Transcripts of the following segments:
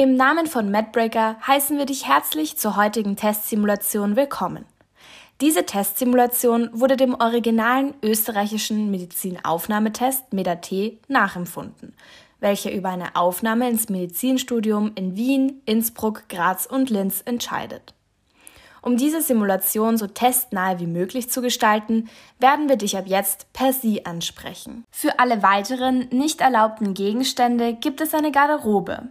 Im Namen von MedBreaker heißen wir dich herzlich zur heutigen Testsimulation willkommen. Diese Testsimulation wurde dem originalen österreichischen Medizinaufnahmetest MEDAT nachempfunden, welcher über eine Aufnahme ins Medizinstudium in Wien, Innsbruck, Graz und Linz entscheidet. Um diese Simulation so testnahe wie möglich zu gestalten, werden wir dich ab jetzt per Sie ansprechen. Für alle weiteren nicht erlaubten Gegenstände gibt es eine Garderobe,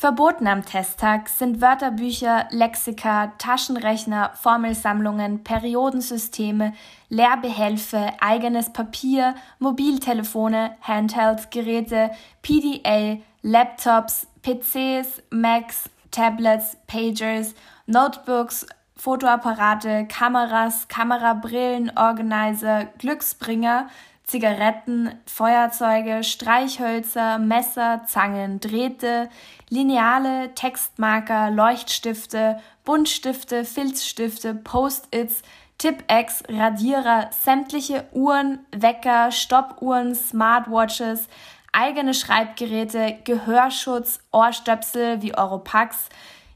Verboten am Testtag sind Wörterbücher, Lexika, Taschenrechner, Formelsammlungen, Periodensysteme, Lehrbehelfe, eigenes Papier, Mobiltelefone, Handheld-Geräte, PDA, Laptops, PCs, Macs, Tablets, Pagers, Notebooks, Fotoapparate, Kameras, Kamerabrillen, Organizer, Glücksbringer, Zigaretten, Feuerzeuge, Streichhölzer, Messer, Zangen, Drähte, Lineale, Textmarker, Leuchtstifte, Buntstifte, Filzstifte, Post-its, Tipp-Ex, Radierer, sämtliche Uhren, Wecker, Stoppuhren, Smartwatches, eigene Schreibgeräte, Gehörschutz, Ohrstöpsel wie Europax,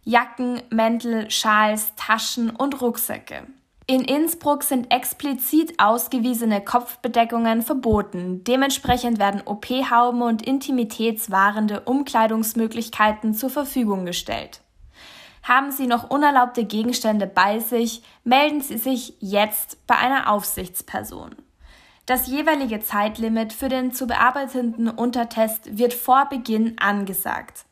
Jacken, Mäntel, Schals, Taschen und Rucksäcke. In Innsbruck sind explizit ausgewiesene Kopfbedeckungen verboten. Dementsprechend werden OP-Hauben und intimitätswahrende Umkleidungsmöglichkeiten zur Verfügung gestellt. Haben Sie noch unerlaubte Gegenstände bei sich, melden Sie sich jetzt bei einer Aufsichtsperson. Das jeweilige Zeitlimit für den zu bearbeitenden Untertest wird vor Beginn angesagt.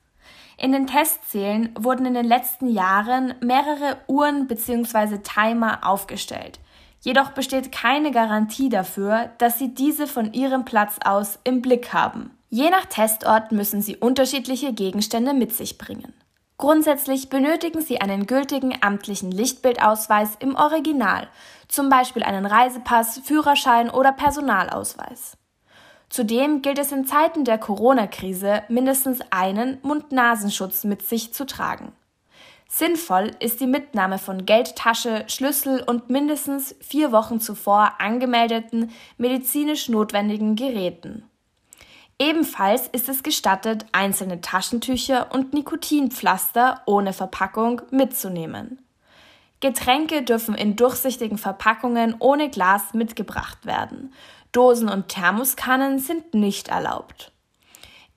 In den Testzählen wurden in den letzten Jahren mehrere Uhren bzw. Timer aufgestellt. Jedoch besteht keine Garantie dafür, dass Sie diese von Ihrem Platz aus im Blick haben. Je nach Testort müssen Sie unterschiedliche Gegenstände mit sich bringen. Grundsätzlich benötigen Sie einen gültigen amtlichen Lichtbildausweis im Original, zum Beispiel einen Reisepass, Führerschein oder Personalausweis. Zudem gilt es in Zeiten der Corona-Krise mindestens einen Mund-Nasenschutz mit sich zu tragen. Sinnvoll ist die Mitnahme von Geldtasche, Schlüssel und mindestens vier Wochen zuvor angemeldeten medizinisch notwendigen Geräten. Ebenfalls ist es gestattet, einzelne Taschentücher und Nikotinpflaster ohne Verpackung mitzunehmen. Getränke dürfen in durchsichtigen Verpackungen ohne Glas mitgebracht werden. Dosen und Thermoskannen sind nicht erlaubt.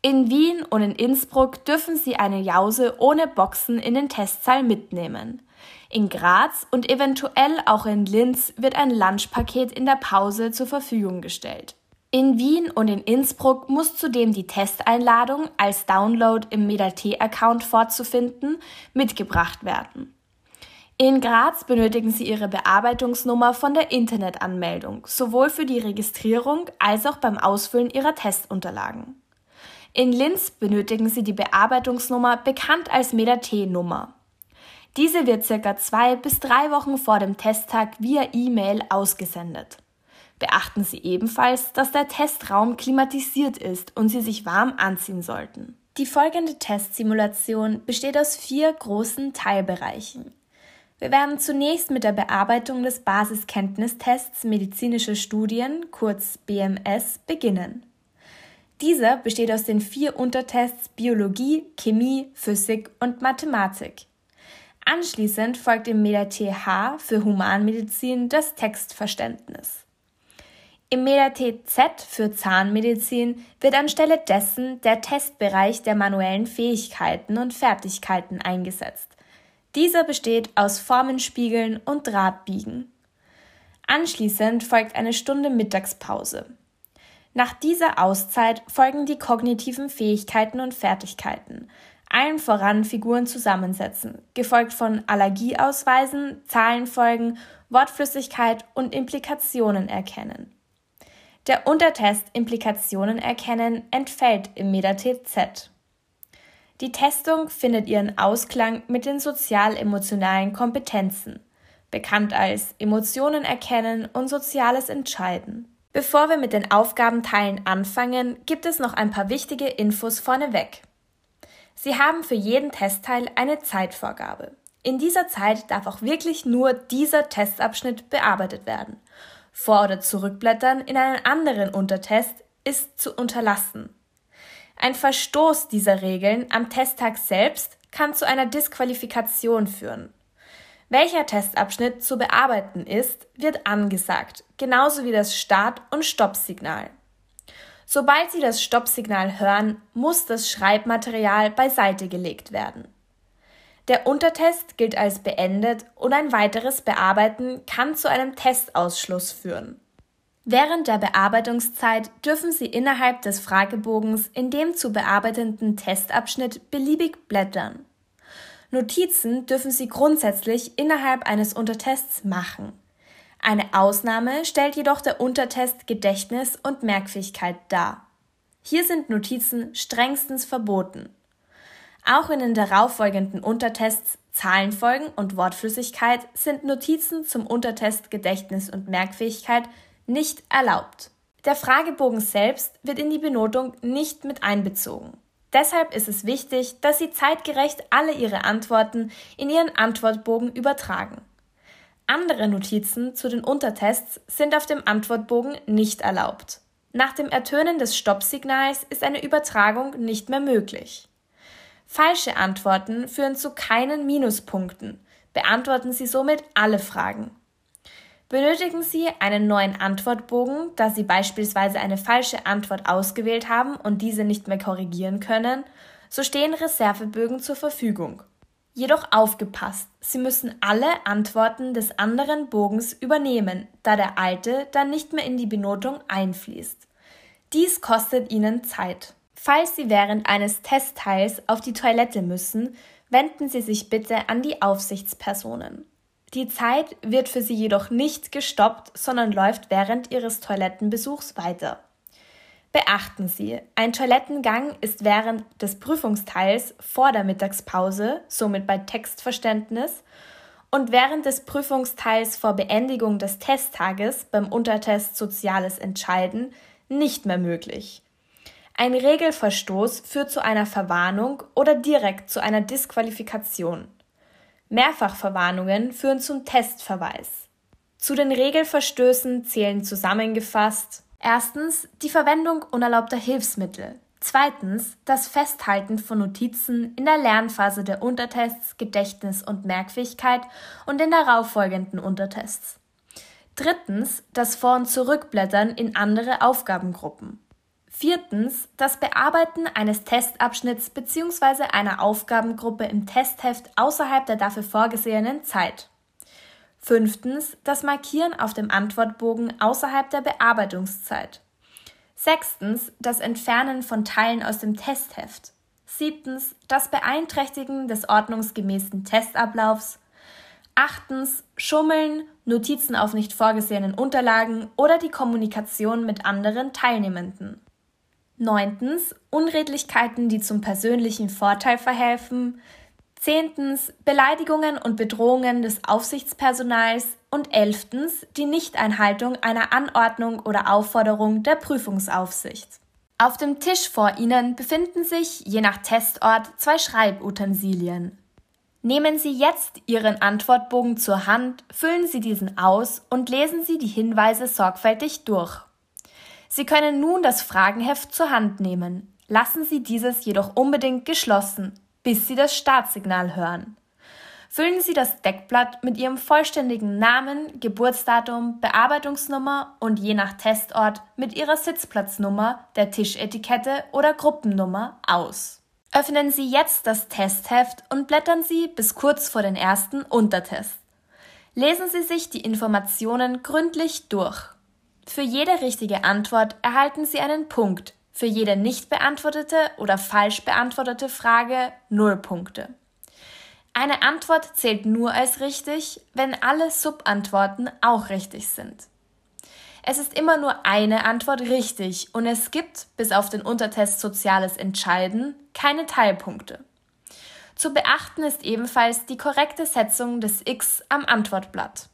In Wien und in Innsbruck dürfen Sie eine Jause ohne Boxen in den Testsaal mitnehmen. In Graz und eventuell auch in Linz wird ein Lunchpaket in der Pause zur Verfügung gestellt. In Wien und in Innsbruck muss zudem die Testeinladung als Download im Medalt-Account vorzufinden mitgebracht werden. In Graz benötigen Sie Ihre Bearbeitungsnummer von der Internetanmeldung, sowohl für die Registrierung als auch beim Ausfüllen Ihrer Testunterlagen. In Linz benötigen Sie die Bearbeitungsnummer, bekannt als MEDA-T-Nummer. Diese wird circa zwei bis drei Wochen vor dem Testtag via E-Mail ausgesendet. Beachten Sie ebenfalls, dass der Testraum klimatisiert ist und Sie sich warm anziehen sollten. Die folgende Testsimulation besteht aus vier großen Teilbereichen. Wir werden zunächst mit der Bearbeitung des Basiskenntnistests Medizinische Studien, kurz BMS, beginnen. Dieser besteht aus den vier Untertests Biologie, Chemie, Physik und Mathematik. Anschließend folgt im MEDA-TH für Humanmedizin das Textverständnis. Im MEDA-TZ für Zahnmedizin wird anstelle dessen der Testbereich der manuellen Fähigkeiten und Fertigkeiten eingesetzt. Dieser besteht aus Formenspiegeln und Drahtbiegen. Anschließend folgt eine Stunde Mittagspause. Nach dieser Auszeit folgen die kognitiven Fähigkeiten und Fertigkeiten, allen voran Figuren zusammensetzen, gefolgt von Allergieausweisen, Zahlenfolgen, Wortflüssigkeit und Implikationen erkennen. Der Untertest Implikationen erkennen entfällt im MetaTZ. Die Testung findet ihren Ausklang mit den sozial-emotionalen Kompetenzen, bekannt als Emotionen erkennen und soziales Entscheiden. Bevor wir mit den Aufgabenteilen anfangen, gibt es noch ein paar wichtige Infos vorneweg. Sie haben für jeden Testteil eine Zeitvorgabe. In dieser Zeit darf auch wirklich nur dieser Testabschnitt bearbeitet werden. Vor- oder Zurückblättern in einen anderen Untertest ist zu unterlassen. Ein Verstoß dieser Regeln am Testtag selbst kann zu einer Disqualifikation führen. Welcher Testabschnitt zu bearbeiten ist, wird angesagt, genauso wie das Start- und Stoppsignal. Sobald Sie das Stoppsignal hören, muss das Schreibmaterial beiseite gelegt werden. Der Untertest gilt als beendet und ein weiteres Bearbeiten kann zu einem Testausschluss führen. Während der Bearbeitungszeit dürfen Sie innerhalb des Fragebogens in dem zu bearbeitenden Testabschnitt beliebig blättern. Notizen dürfen Sie grundsätzlich innerhalb eines Untertests machen. Eine Ausnahme stellt jedoch der Untertest Gedächtnis und Merkfähigkeit dar. Hier sind Notizen strengstens verboten. Auch in den darauffolgenden Untertests Zahlenfolgen und Wortflüssigkeit sind Notizen zum Untertest Gedächtnis und Merkfähigkeit nicht erlaubt. Der Fragebogen selbst wird in die Benotung nicht mit einbezogen. Deshalb ist es wichtig, dass Sie zeitgerecht alle Ihre Antworten in Ihren Antwortbogen übertragen. Andere Notizen zu den Untertests sind auf dem Antwortbogen nicht erlaubt. Nach dem Ertönen des Stoppsignals ist eine Übertragung nicht mehr möglich. Falsche Antworten führen zu keinen Minuspunkten. Beantworten Sie somit alle Fragen. Benötigen Sie einen neuen Antwortbogen, da Sie beispielsweise eine falsche Antwort ausgewählt haben und diese nicht mehr korrigieren können, so stehen Reservebögen zur Verfügung. Jedoch aufgepasst, Sie müssen alle Antworten des anderen Bogens übernehmen, da der alte dann nicht mehr in die Benotung einfließt. Dies kostet Ihnen Zeit. Falls Sie während eines Testteils auf die Toilette müssen, wenden Sie sich bitte an die Aufsichtspersonen. Die Zeit wird für sie jedoch nicht gestoppt, sondern läuft während ihres Toilettenbesuchs weiter. Beachten Sie, ein Toilettengang ist während des Prüfungsteils vor der Mittagspause, somit bei Textverständnis, und während des Prüfungsteils vor Beendigung des Testtages beim Untertest Soziales Entscheiden nicht mehr möglich. Ein Regelverstoß führt zu einer Verwarnung oder direkt zu einer Disqualifikation. Mehrfachverwarnungen führen zum Testverweis. Zu den Regelverstößen zählen zusammengefasst erstens die Verwendung unerlaubter Hilfsmittel, zweitens das Festhalten von Notizen in der Lernphase der Untertests Gedächtnis und Merkfähigkeit und in darauffolgenden Untertests. Drittens das Vor- und Zurückblättern in andere Aufgabengruppen. Viertens das Bearbeiten eines Testabschnitts bzw. einer Aufgabengruppe im Testheft außerhalb der dafür vorgesehenen Zeit. Fünftens das Markieren auf dem Antwortbogen außerhalb der Bearbeitungszeit. Sechstens das Entfernen von Teilen aus dem Testheft. Siebtens das Beeinträchtigen des ordnungsgemäßen Testablaufs. Achtens Schummeln, Notizen auf nicht vorgesehenen Unterlagen oder die Kommunikation mit anderen Teilnehmenden. Neuntens Unredlichkeiten, die zum persönlichen Vorteil verhelfen. Zehntens Beleidigungen und Bedrohungen des Aufsichtspersonals. Und elftens die Nichteinhaltung einer Anordnung oder Aufforderung der Prüfungsaufsicht. Auf dem Tisch vor Ihnen befinden sich, je nach Testort, zwei Schreibutensilien. Nehmen Sie jetzt Ihren Antwortbogen zur Hand, füllen Sie diesen aus und lesen Sie die Hinweise sorgfältig durch. Sie können nun das Fragenheft zur Hand nehmen. Lassen Sie dieses jedoch unbedingt geschlossen, bis Sie das Startsignal hören. Füllen Sie das Deckblatt mit Ihrem vollständigen Namen, Geburtsdatum, Bearbeitungsnummer und je nach Testort mit Ihrer Sitzplatznummer, der Tischetikette oder Gruppennummer aus. Öffnen Sie jetzt das Testheft und blättern Sie bis kurz vor den ersten Untertest. Lesen Sie sich die Informationen gründlich durch. Für jede richtige Antwort erhalten Sie einen Punkt, für jede nicht beantwortete oder falsch beantwortete Frage 0 Punkte. Eine Antwort zählt nur als richtig, wenn alle Subantworten auch richtig sind. Es ist immer nur eine Antwort richtig und es gibt, bis auf den Untertest Soziales Entscheiden, keine Teilpunkte. Zu beachten ist ebenfalls die korrekte Setzung des X am Antwortblatt.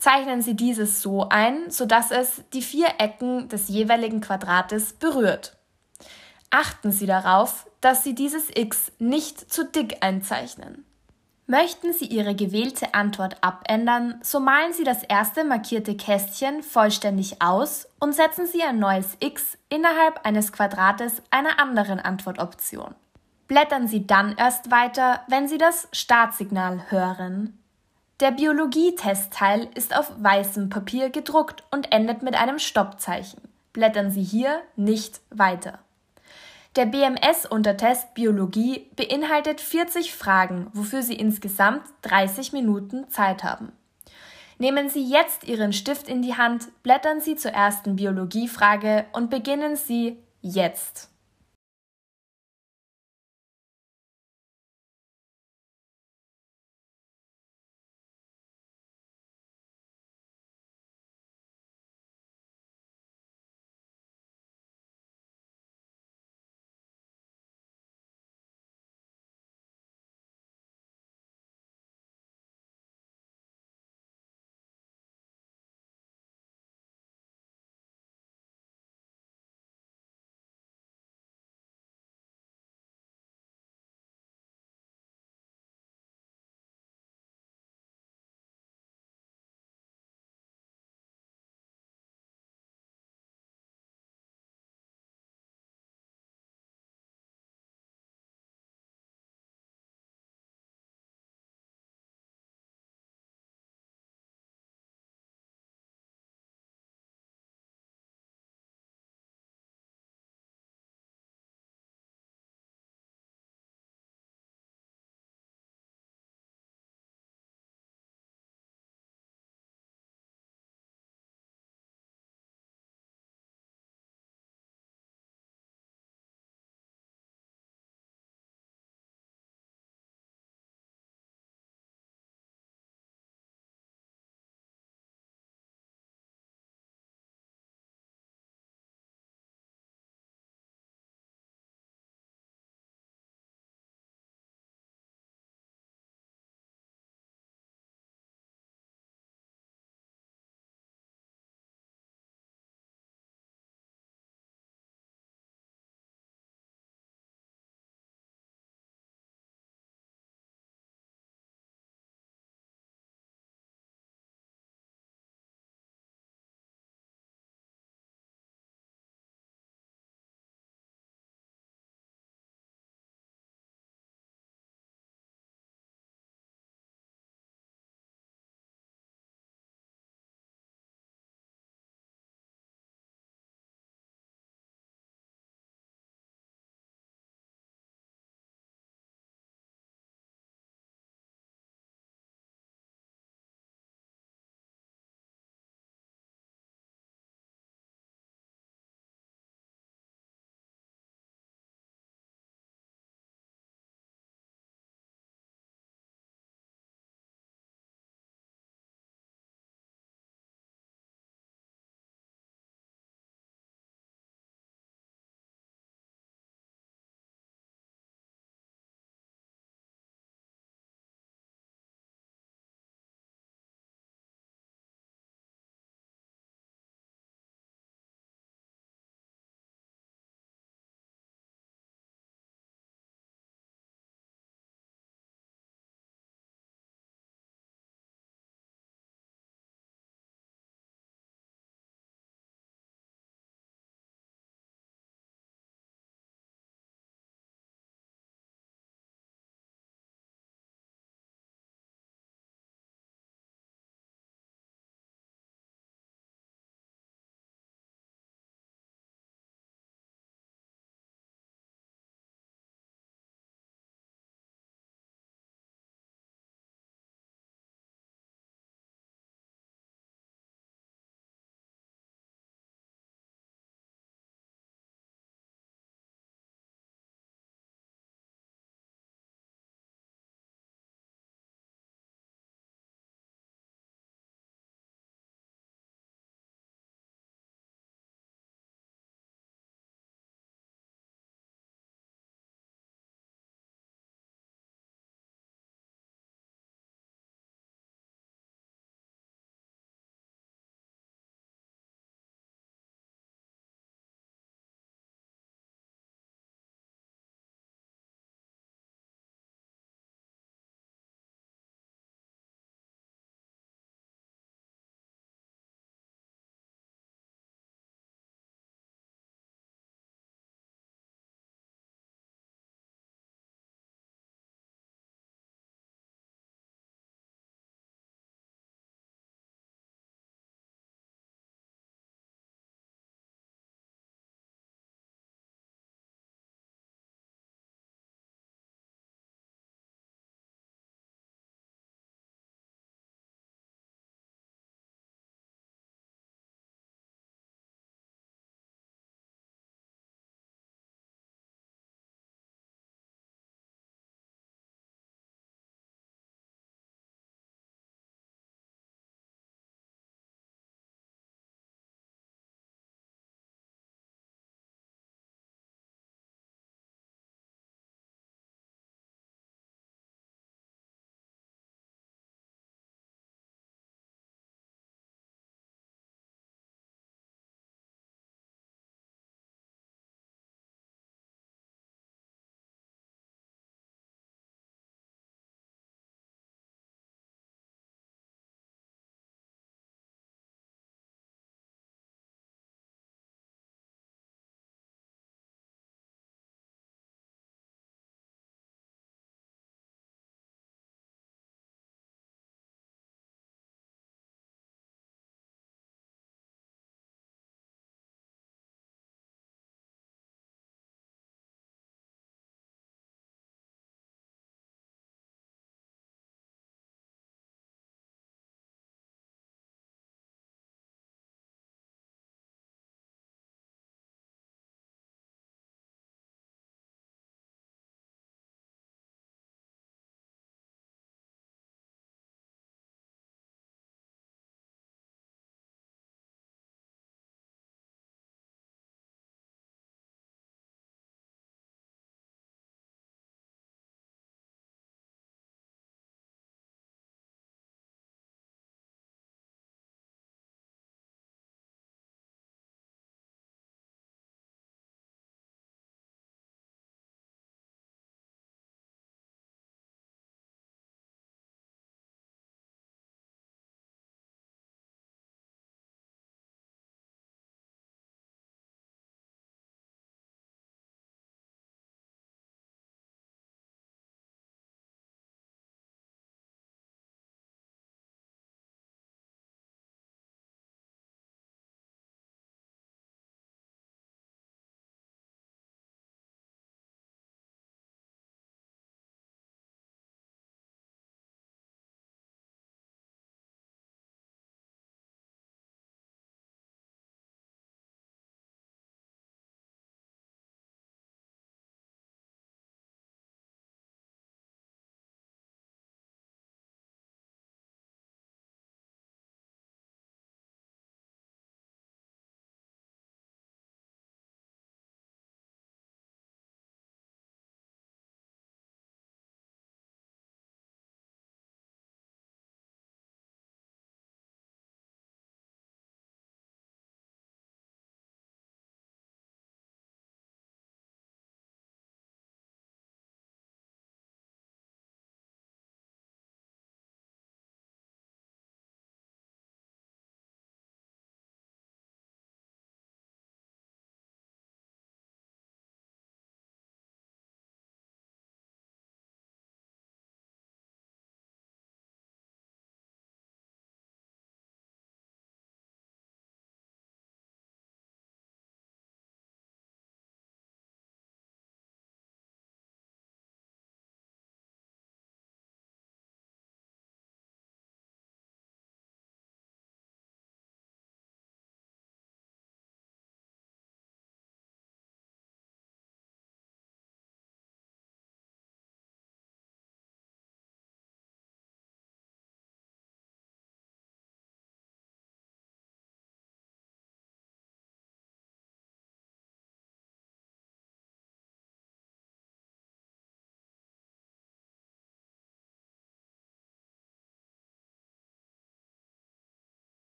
Zeichnen Sie dieses so ein, sodass es die vier Ecken des jeweiligen Quadrates berührt. Achten Sie darauf, dass Sie dieses x nicht zu dick einzeichnen. Möchten Sie Ihre gewählte Antwort abändern, so malen Sie das erste markierte Kästchen vollständig aus und setzen Sie ein neues X innerhalb eines Quadrates einer anderen Antwortoption. Blättern Sie dann erst weiter, wenn Sie das Startsignal hören. Der Biologie-Testteil ist auf weißem Papier gedruckt und endet mit einem Stoppzeichen. Blättern Sie hier nicht weiter. Der BMS-Untertest Biologie beinhaltet 40 Fragen, wofür Sie insgesamt 30 Minuten Zeit haben. Nehmen Sie jetzt Ihren Stift in die Hand, blättern Sie zur ersten Biologiefrage und beginnen Sie jetzt.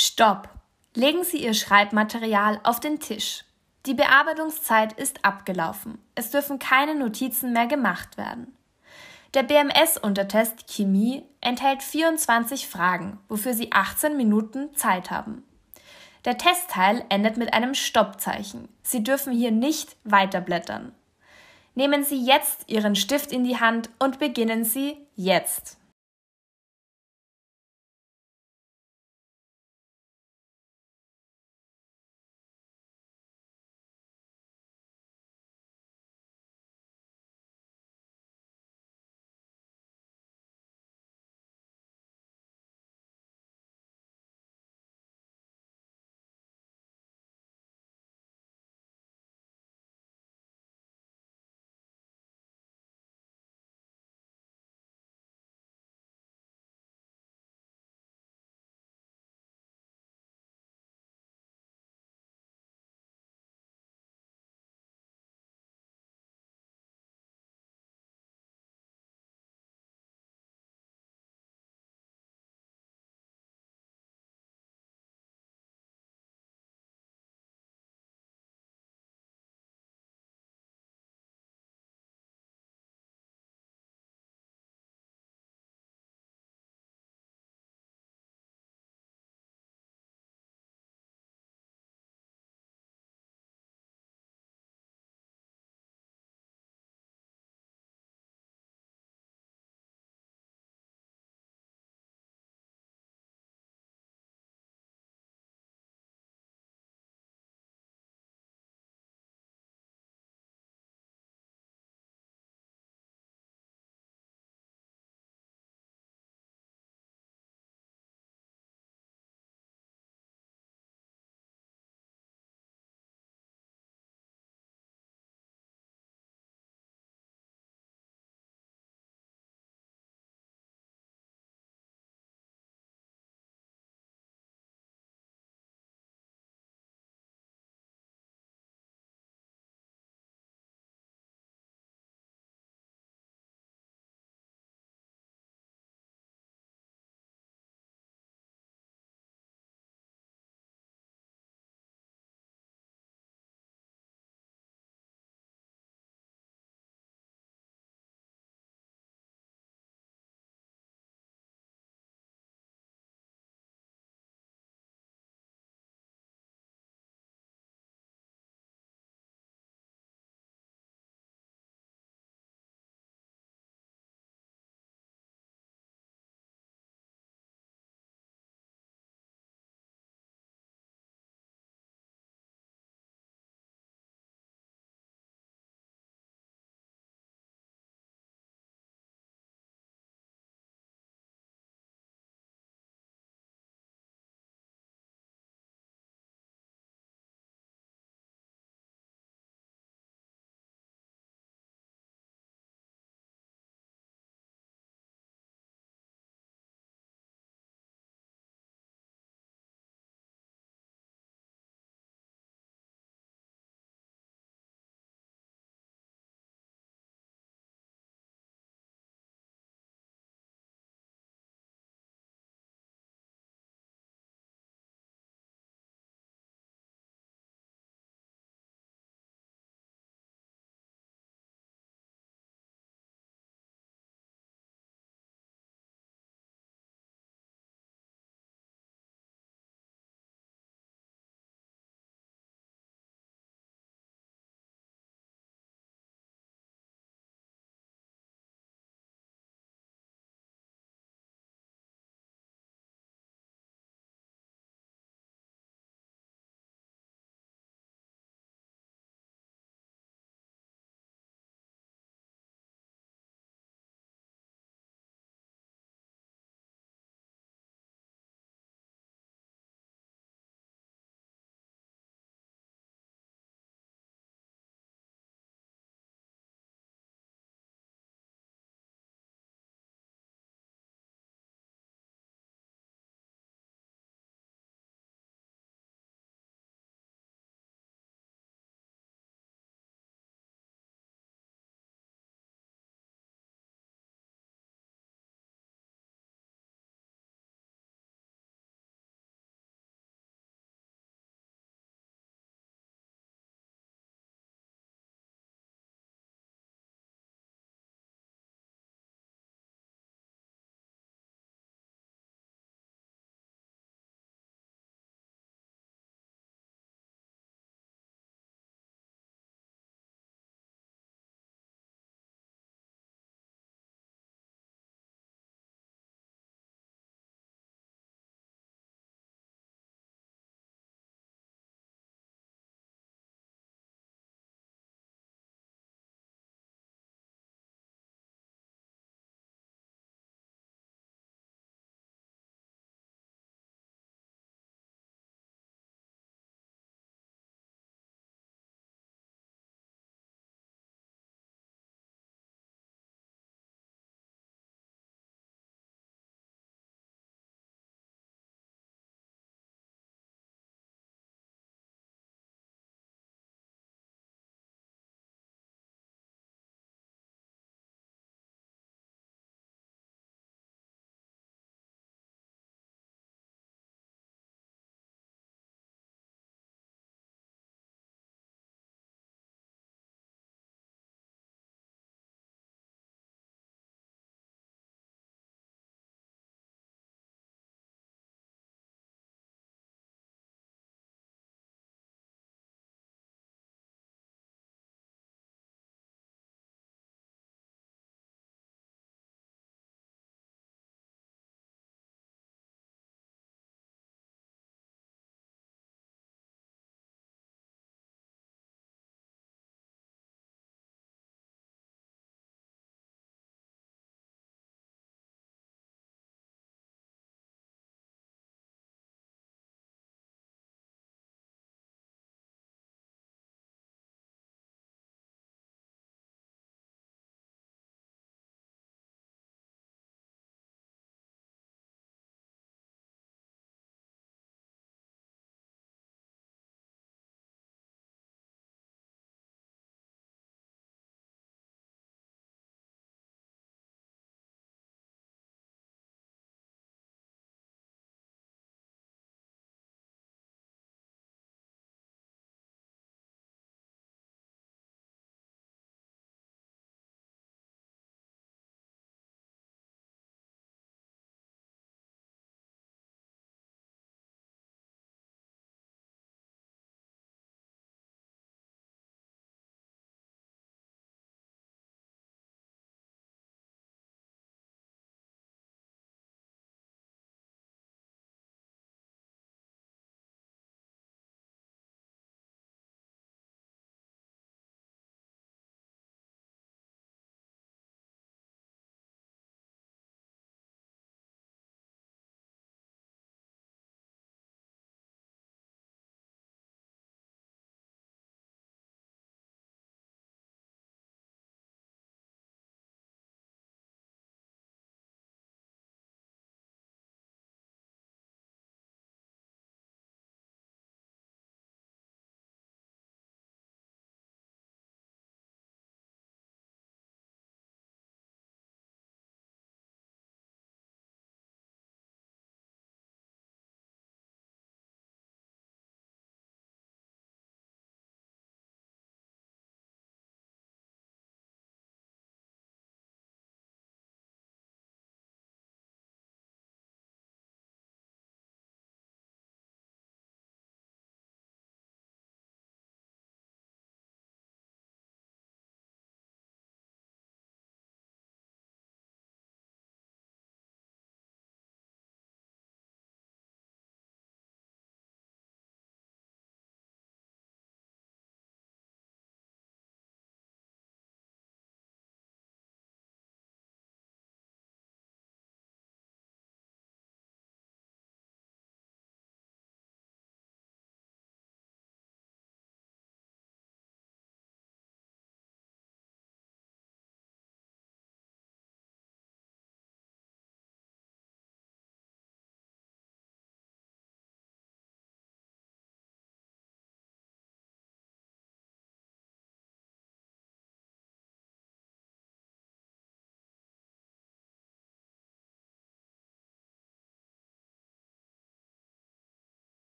Stopp! Legen Sie Ihr Schreibmaterial auf den Tisch. Die Bearbeitungszeit ist abgelaufen. Es dürfen keine Notizen mehr gemacht werden. Der BMS-Untertest Chemie enthält 24 Fragen, wofür Sie 18 Minuten Zeit haben. Der Testteil endet mit einem Stoppzeichen. Sie dürfen hier nicht weiterblättern. Nehmen Sie jetzt Ihren Stift in die Hand und beginnen Sie jetzt.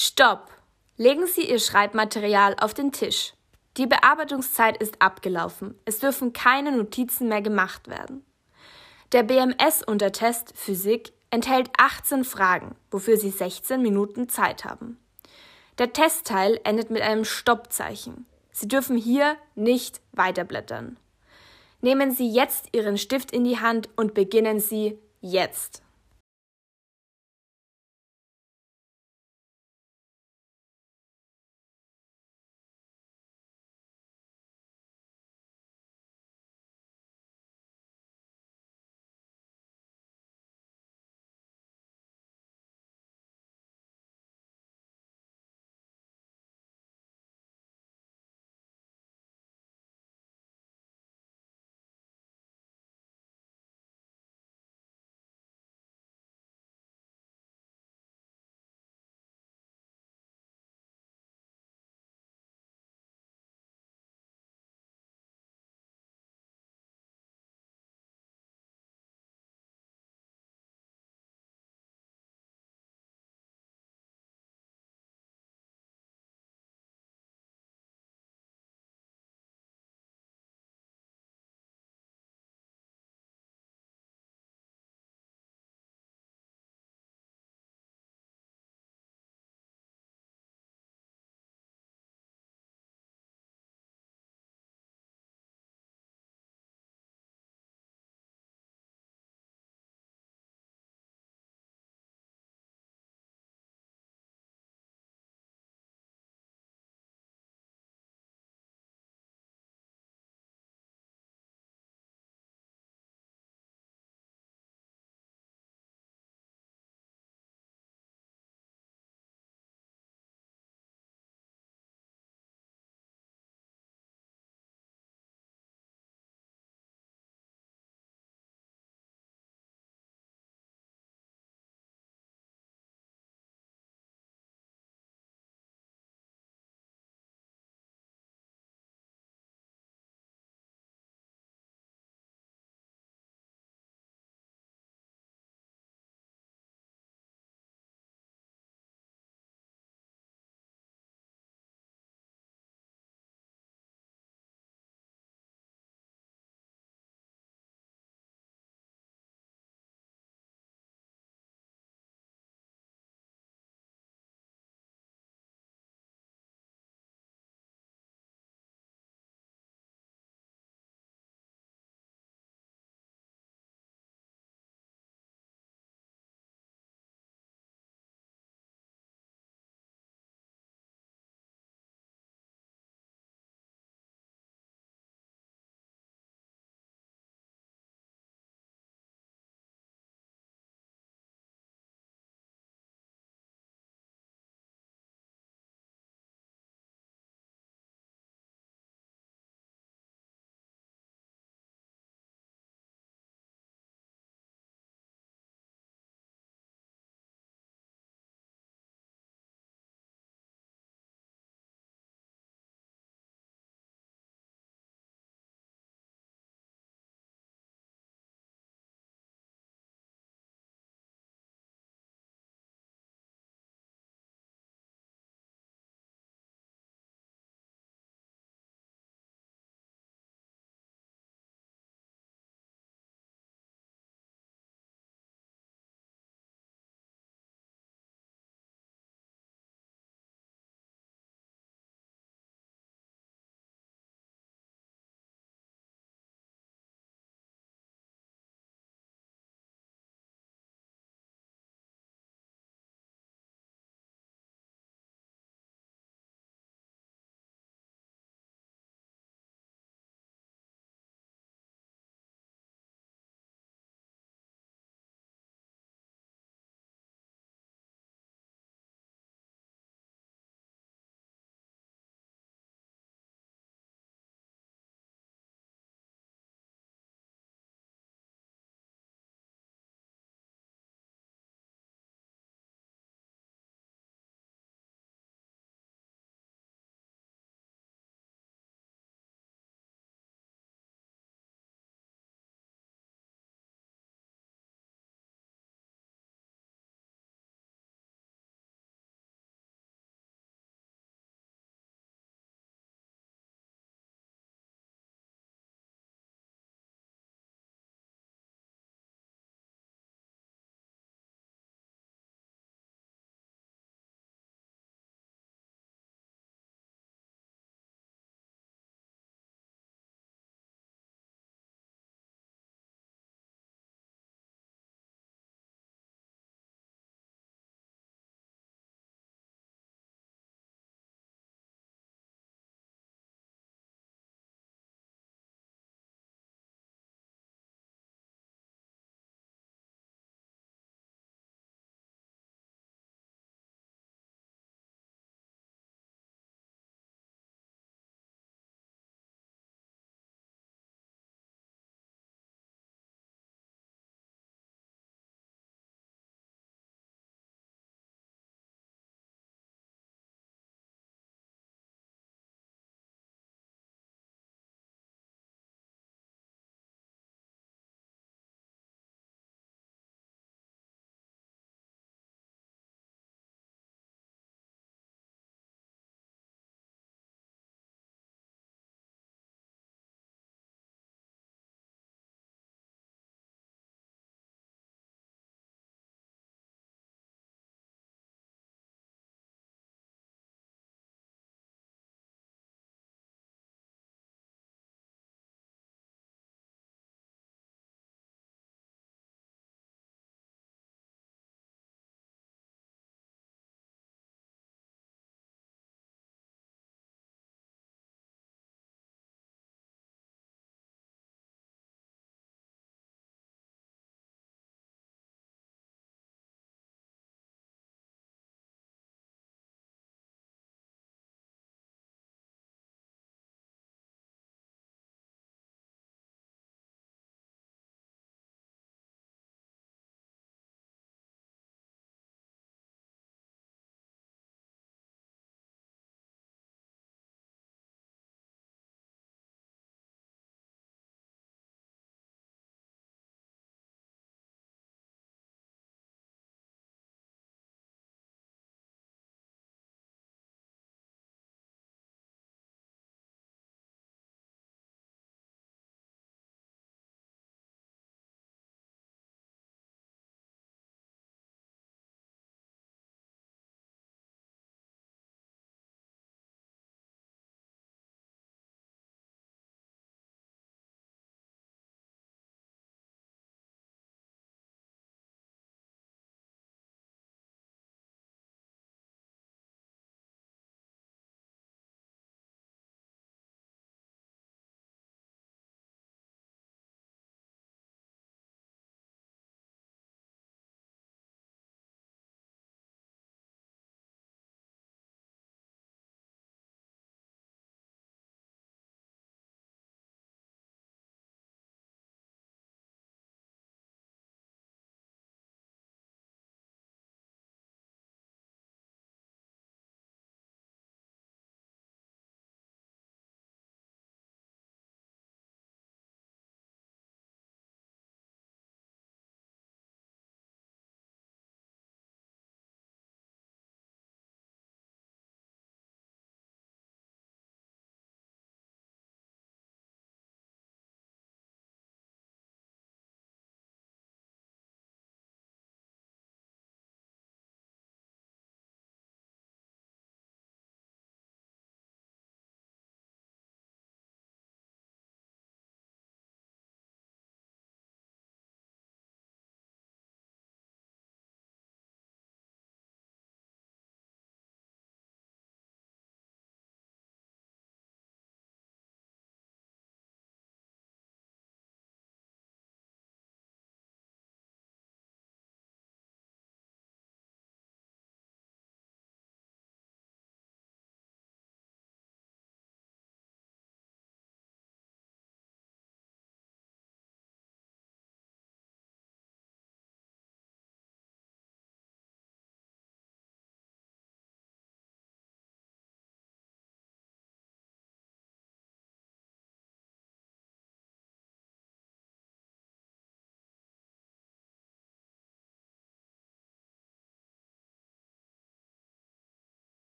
Stopp! Legen Sie Ihr Schreibmaterial auf den Tisch. Die Bearbeitungszeit ist abgelaufen. Es dürfen keine Notizen mehr gemacht werden. Der BMS-Untertest Physik enthält 18 Fragen, wofür Sie 16 Minuten Zeit haben. Der Testteil endet mit einem Stoppzeichen. Sie dürfen hier nicht weiterblättern. Nehmen Sie jetzt Ihren Stift in die Hand und beginnen Sie jetzt.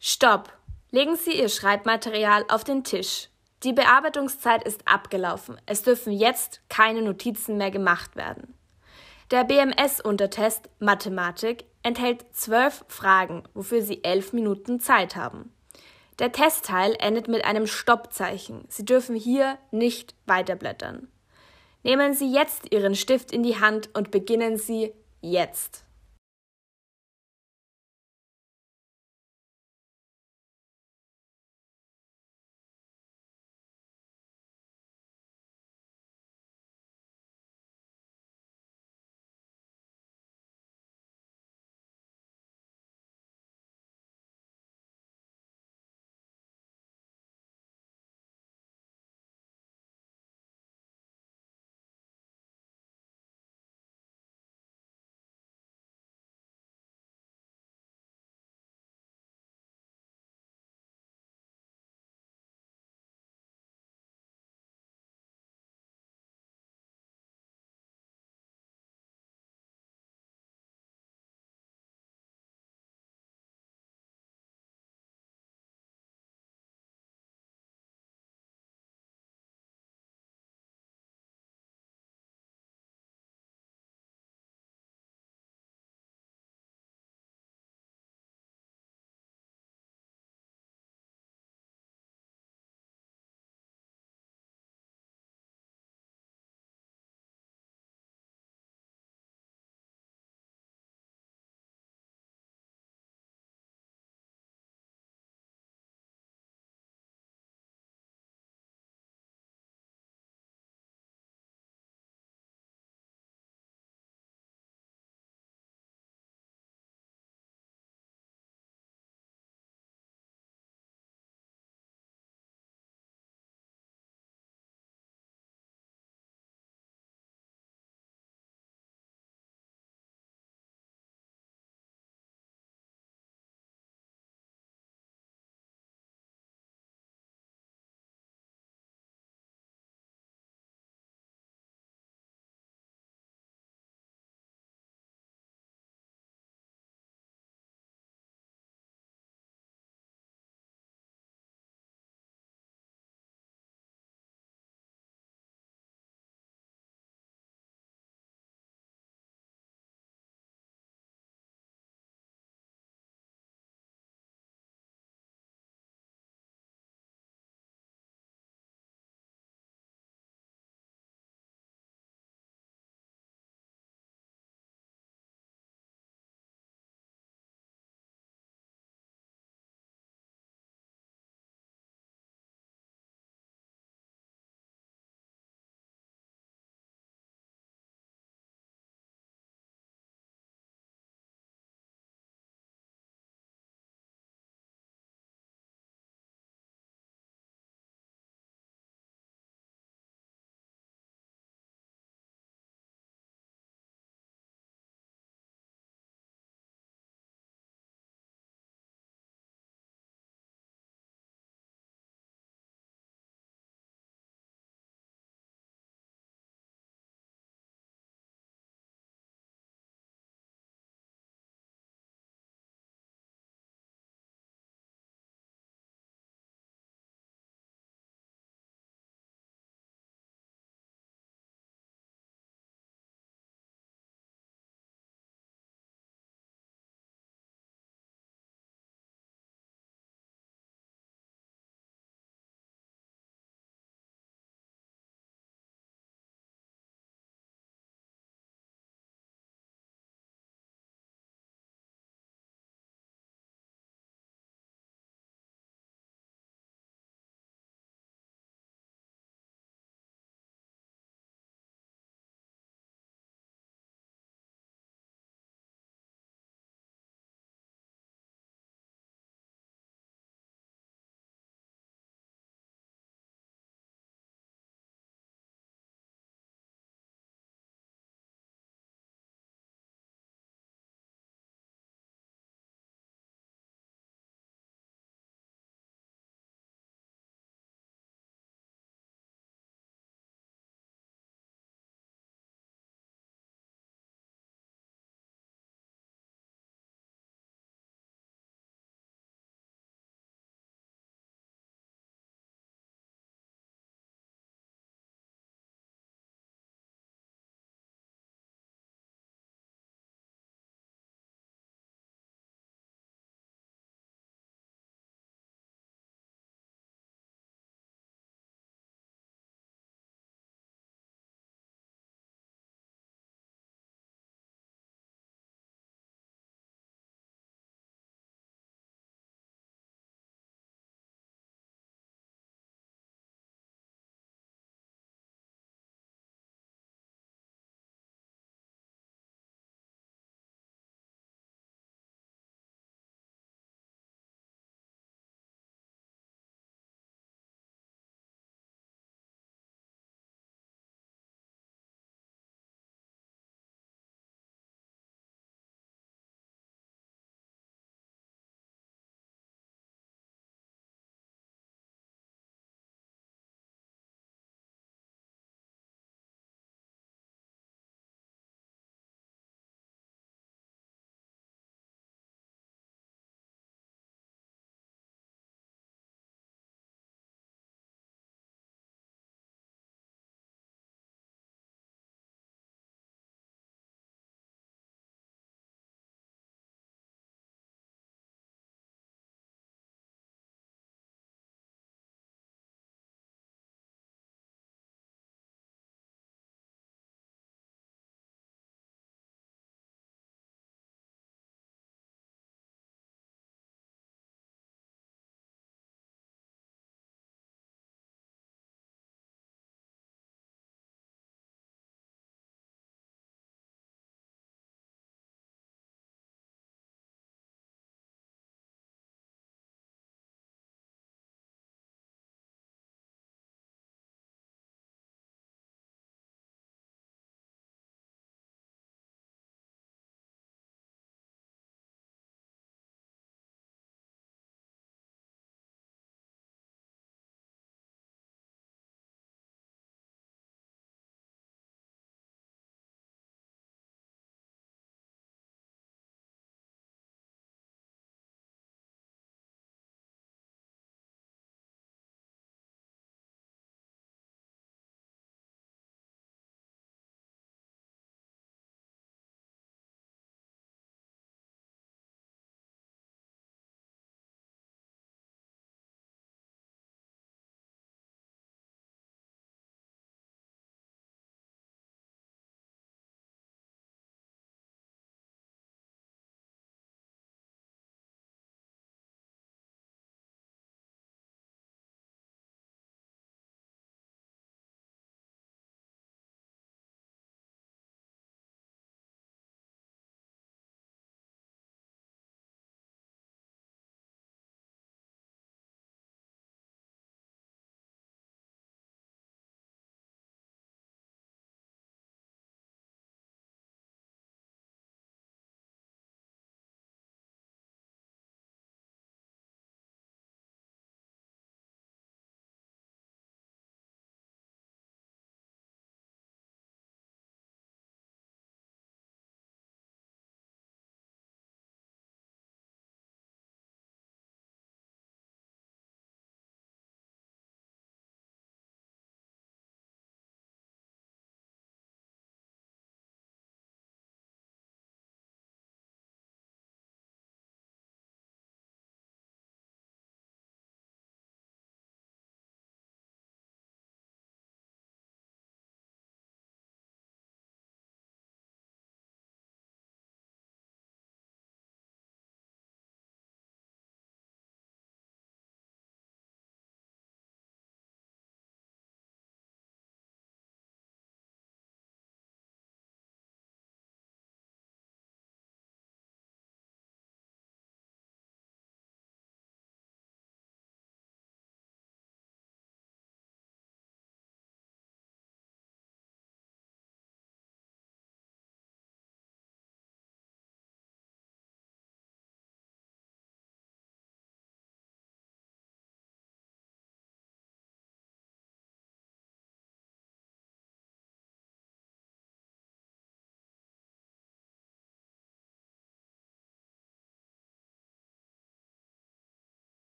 Stopp! Legen Sie Ihr Schreibmaterial auf den Tisch. Die Bearbeitungszeit ist abgelaufen. Es dürfen jetzt keine Notizen mehr gemacht werden. Der BMS-Untertest Mathematik enthält zwölf Fragen, wofür Sie elf Minuten Zeit haben. Der Testteil endet mit einem Stoppzeichen. Sie dürfen hier nicht weiterblättern. Nehmen Sie jetzt Ihren Stift in die Hand und beginnen Sie jetzt.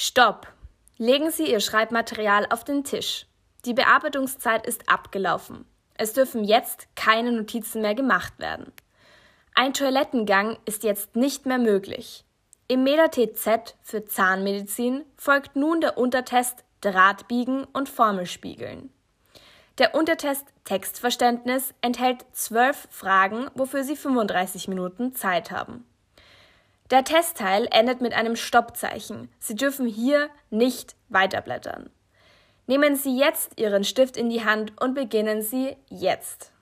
Stopp! Legen Sie Ihr Schreibmaterial auf den Tisch. Die Bearbeitungszeit ist abgelaufen. Es dürfen jetzt keine Notizen mehr gemacht werden. Ein Toilettengang ist jetzt nicht mehr möglich. Im MetaTZ für Zahnmedizin folgt nun der Untertest Drahtbiegen und Formelspiegeln. Der Untertest Textverständnis enthält zwölf Fragen, wofür Sie 35 Minuten Zeit haben. Der Testteil endet mit einem Stoppzeichen. Sie dürfen hier nicht weiterblättern. Nehmen Sie jetzt Ihren Stift in die Hand und beginnen Sie jetzt.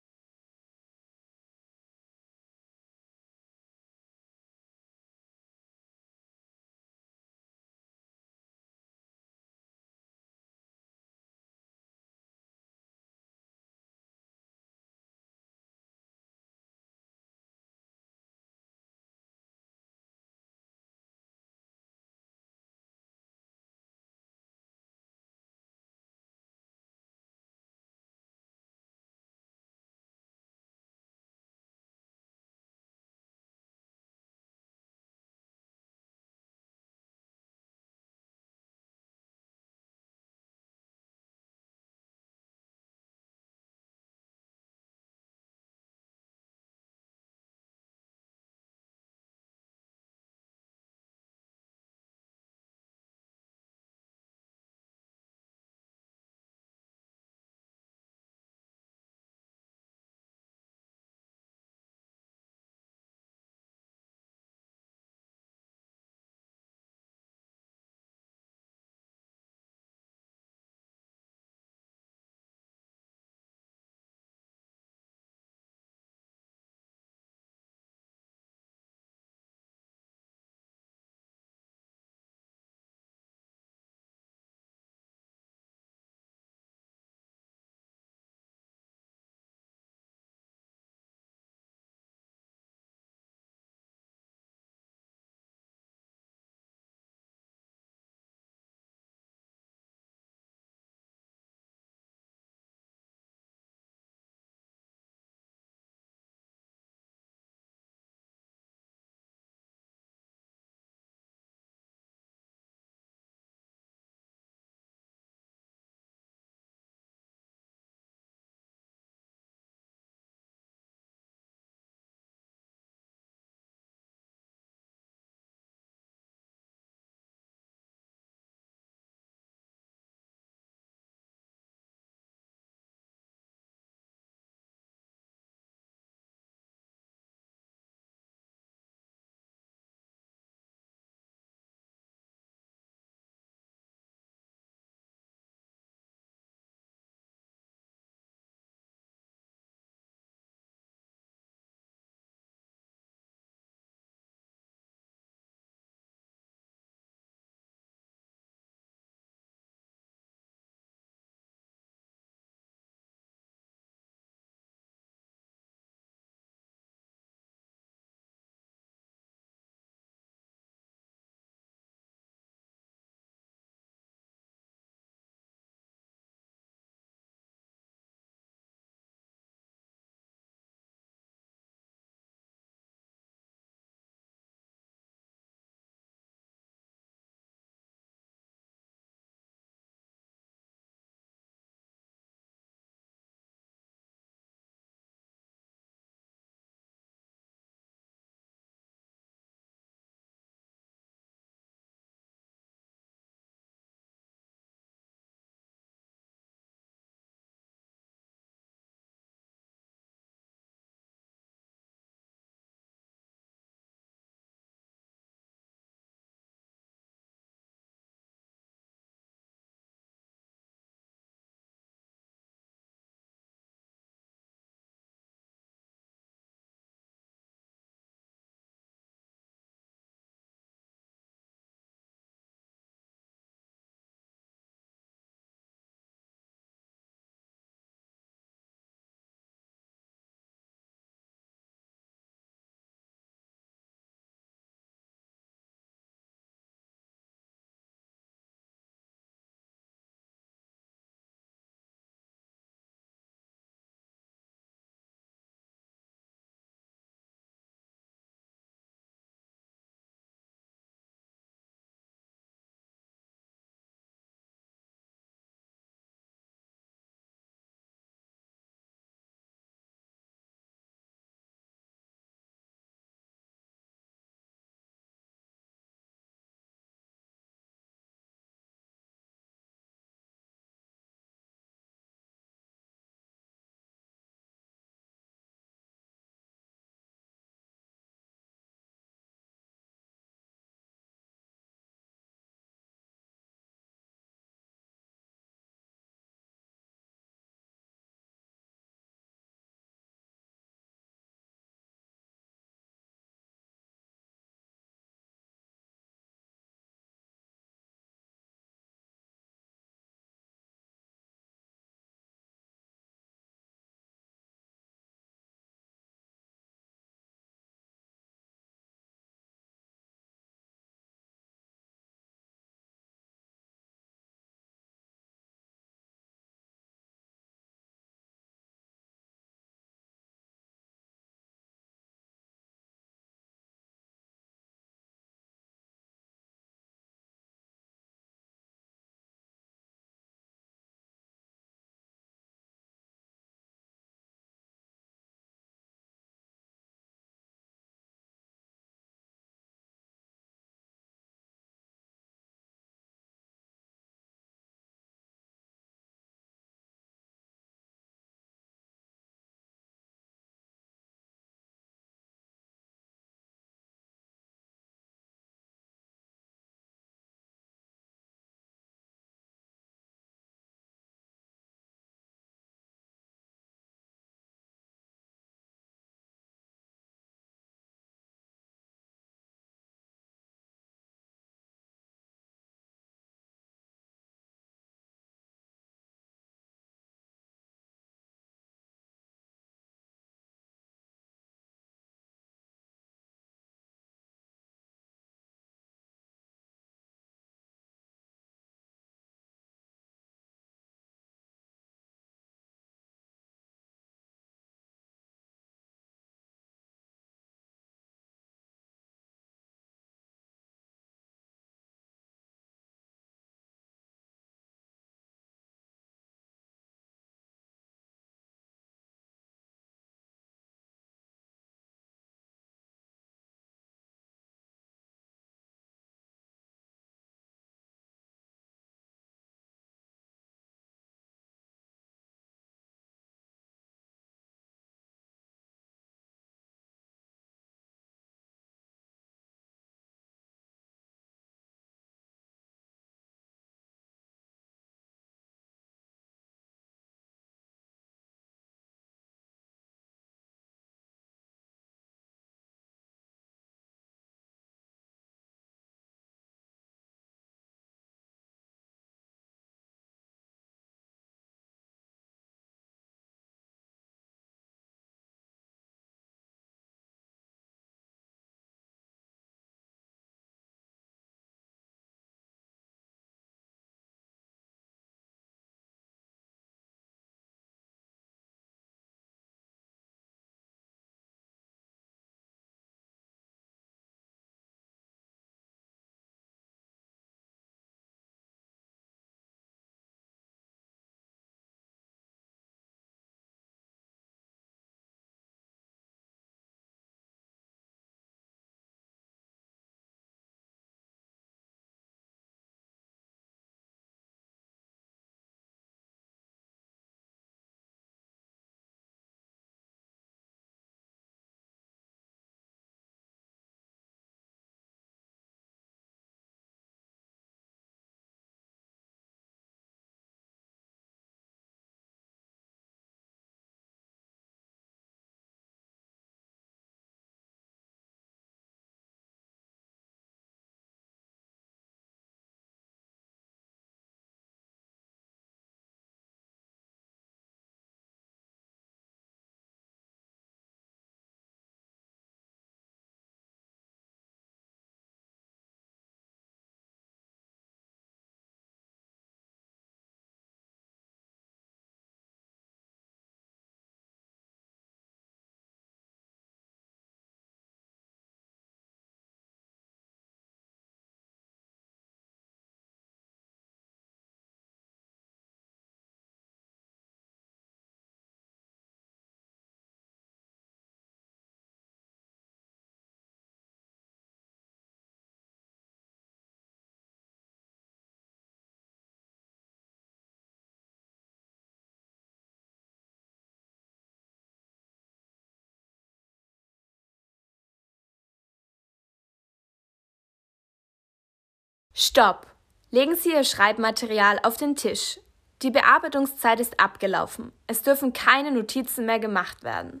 Stopp! Legen Sie Ihr Schreibmaterial auf den Tisch. Die Bearbeitungszeit ist abgelaufen. Es dürfen keine Notizen mehr gemacht werden.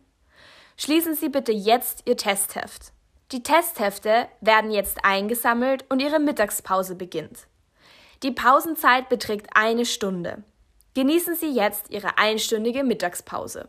Schließen Sie bitte jetzt Ihr Testheft. Die Testhefte werden jetzt eingesammelt und Ihre Mittagspause beginnt. Die Pausenzeit beträgt eine Stunde. Genießen Sie jetzt Ihre einstündige Mittagspause.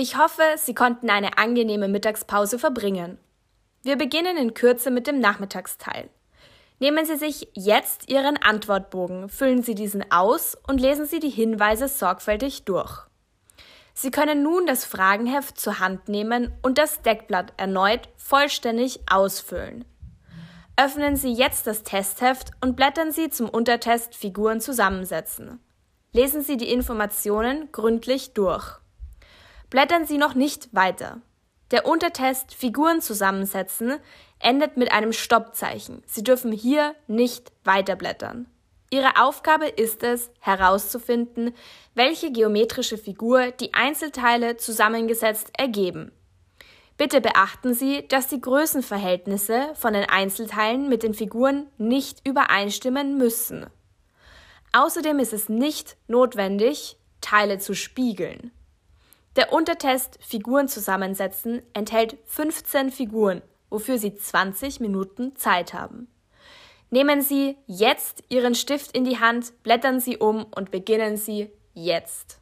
Ich hoffe, Sie konnten eine angenehme Mittagspause verbringen. Wir beginnen in Kürze mit dem Nachmittagsteil. Nehmen Sie sich jetzt Ihren Antwortbogen, füllen Sie diesen aus und lesen Sie die Hinweise sorgfältig durch. Sie können nun das Fragenheft zur Hand nehmen und das Deckblatt erneut vollständig ausfüllen. Öffnen Sie jetzt das Testheft und blättern Sie zum Untertest Figuren zusammensetzen. Lesen Sie die Informationen gründlich durch. Blättern Sie noch nicht weiter. Der Untertest Figuren zusammensetzen endet mit einem Stoppzeichen. Sie dürfen hier nicht weiterblättern. Ihre Aufgabe ist es, herauszufinden, welche geometrische Figur die Einzelteile zusammengesetzt ergeben. Bitte beachten Sie, dass die Größenverhältnisse von den Einzelteilen mit den Figuren nicht übereinstimmen müssen. Außerdem ist es nicht notwendig, Teile zu spiegeln. Der Untertest Figuren zusammensetzen enthält 15 Figuren, wofür Sie 20 Minuten Zeit haben. Nehmen Sie jetzt Ihren Stift in die Hand, blättern Sie um und beginnen Sie jetzt.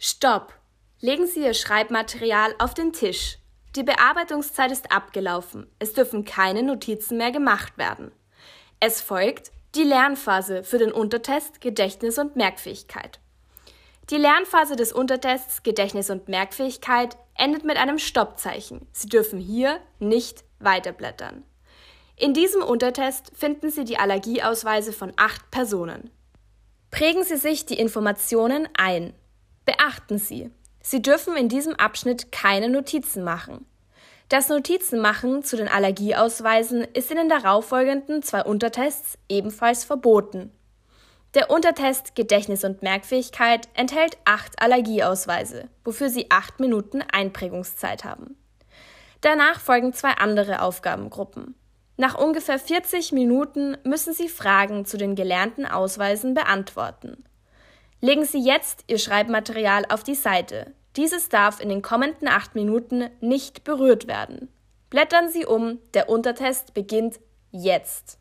Stopp! Legen Sie Ihr Schreibmaterial auf den Tisch. Die Bearbeitungszeit ist abgelaufen. Es dürfen keine Notizen mehr gemacht werden. Es folgt die Lernphase für den Untertest Gedächtnis und Merkfähigkeit. Die Lernphase des Untertests Gedächtnis und Merkfähigkeit endet mit einem Stoppzeichen. Sie dürfen hier nicht weiterblättern. In diesem Untertest finden Sie die Allergieausweise von acht Personen. Prägen Sie sich die Informationen ein. Beachten Sie, Sie dürfen in diesem Abschnitt keine Notizen machen. Das Notizenmachen zu den Allergieausweisen ist in den darauffolgenden zwei Untertests ebenfalls verboten. Der Untertest Gedächtnis und Merkfähigkeit enthält acht Allergieausweise, wofür Sie acht Minuten Einprägungszeit haben. Danach folgen zwei andere Aufgabengruppen. Nach ungefähr 40 Minuten müssen Sie Fragen zu den gelernten Ausweisen beantworten. Legen Sie jetzt Ihr Schreibmaterial auf die Seite. Dieses darf in den kommenden acht Minuten nicht berührt werden. Blättern Sie um, der Untertest beginnt jetzt.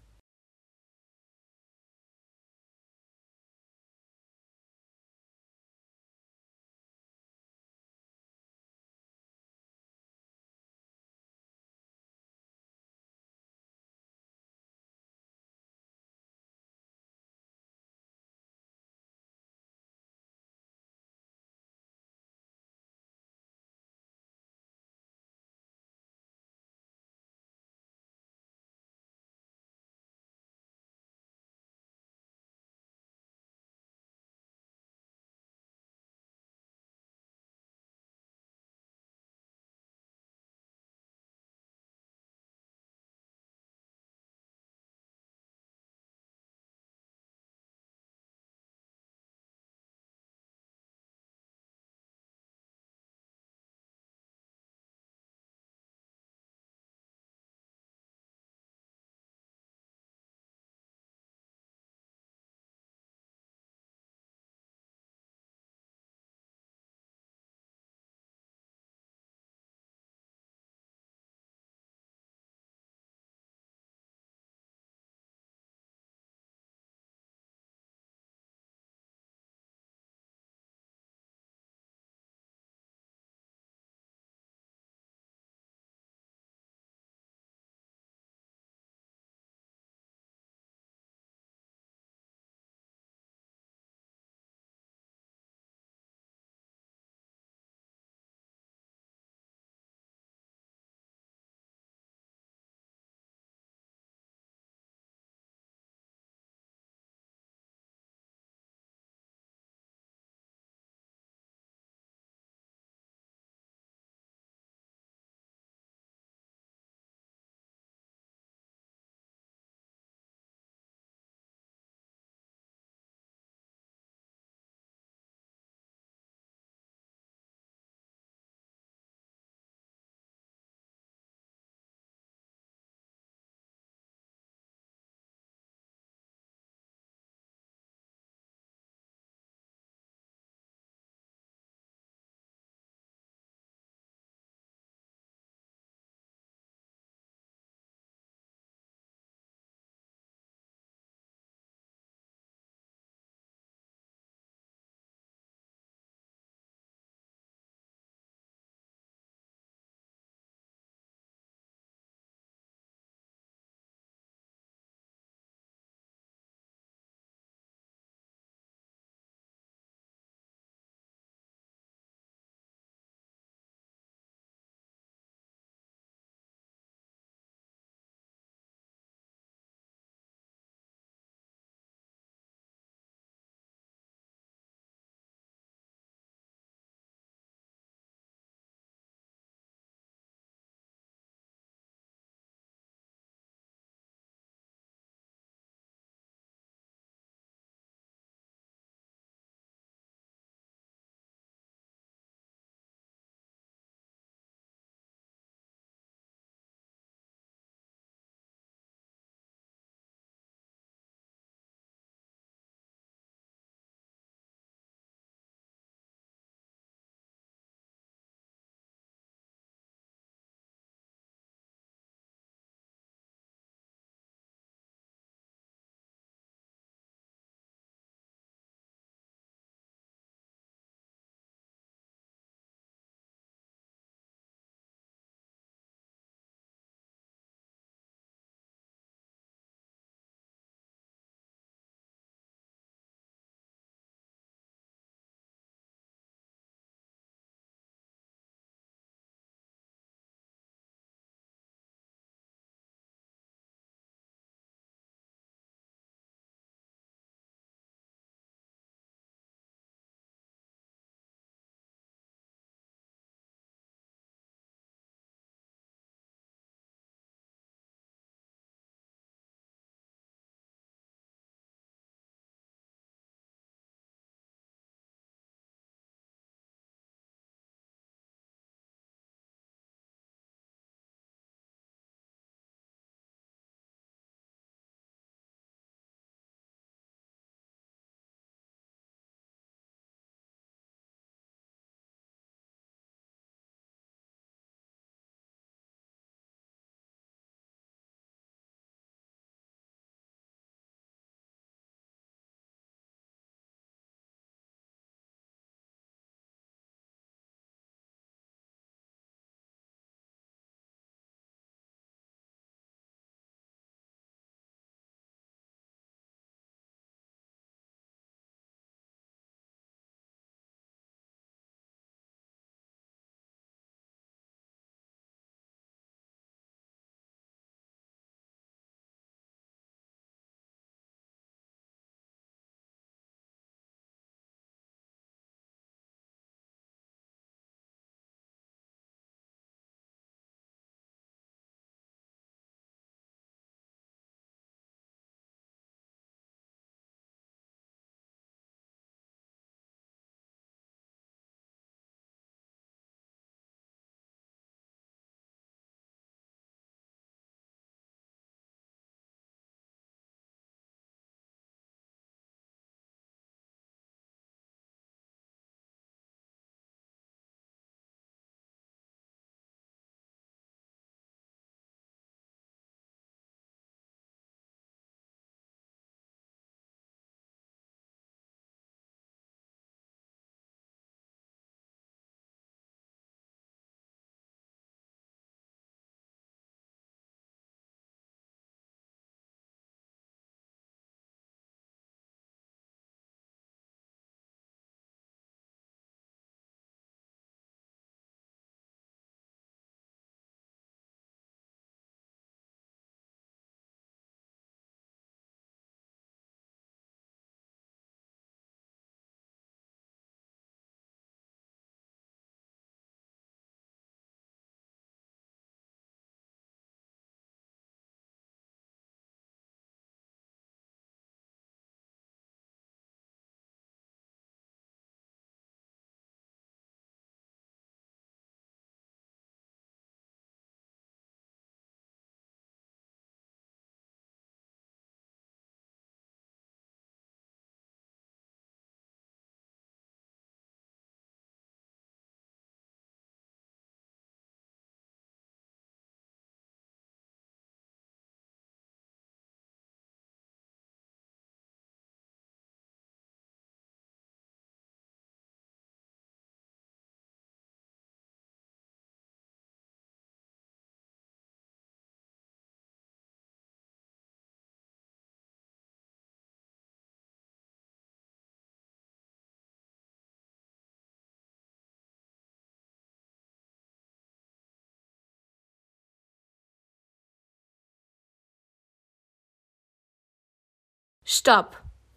Stopp!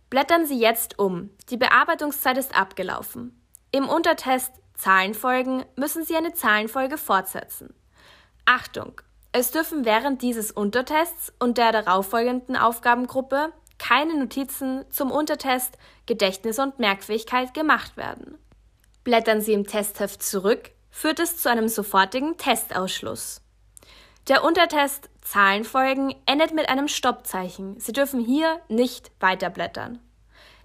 Blättern Sie jetzt um. Die Bearbeitungszeit ist abgelaufen. Im Untertest Zahlenfolgen müssen Sie eine Zahlenfolge fortsetzen. Achtung! Es dürfen während dieses Untertests und der darauffolgenden Aufgabengruppe keine Notizen zum Untertest Gedächtnis und Merkfähigkeit gemacht werden. Blättern Sie im Testheft zurück, führt es zu einem sofortigen Testausschluss. Der Untertest Zahlenfolgen endet mit einem Stoppzeichen. Sie dürfen hier nicht weiterblättern.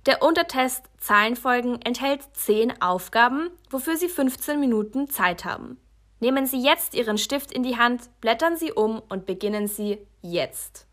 Der Untertest Zahlenfolgen enthält 10 Aufgaben, wofür Sie 15 Minuten Zeit haben. Nehmen Sie jetzt Ihren Stift in die Hand, blättern Sie um und beginnen Sie jetzt.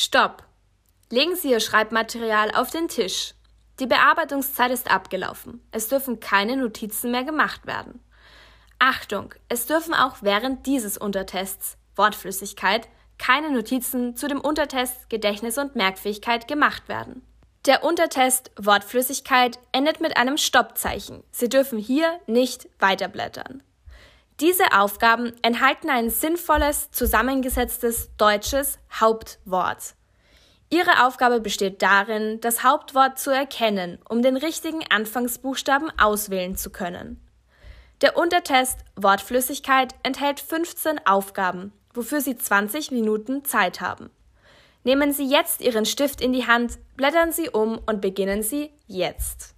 Stopp! Legen Sie Ihr Schreibmaterial auf den Tisch. Die Bearbeitungszeit ist abgelaufen. Es dürfen keine Notizen mehr gemacht werden. Achtung! Es dürfen auch während dieses Untertests Wortflüssigkeit keine Notizen zu dem Untertest Gedächtnis und Merkfähigkeit gemacht werden. Der Untertest Wortflüssigkeit endet mit einem Stoppzeichen. Sie dürfen hier nicht weiterblättern. Diese Aufgaben enthalten ein sinnvolles, zusammengesetztes deutsches Hauptwort. Ihre Aufgabe besteht darin, das Hauptwort zu erkennen, um den richtigen Anfangsbuchstaben auswählen zu können. Der Untertest Wortflüssigkeit enthält 15 Aufgaben, wofür Sie 20 Minuten Zeit haben. Nehmen Sie jetzt Ihren Stift in die Hand, blättern Sie um und beginnen Sie jetzt.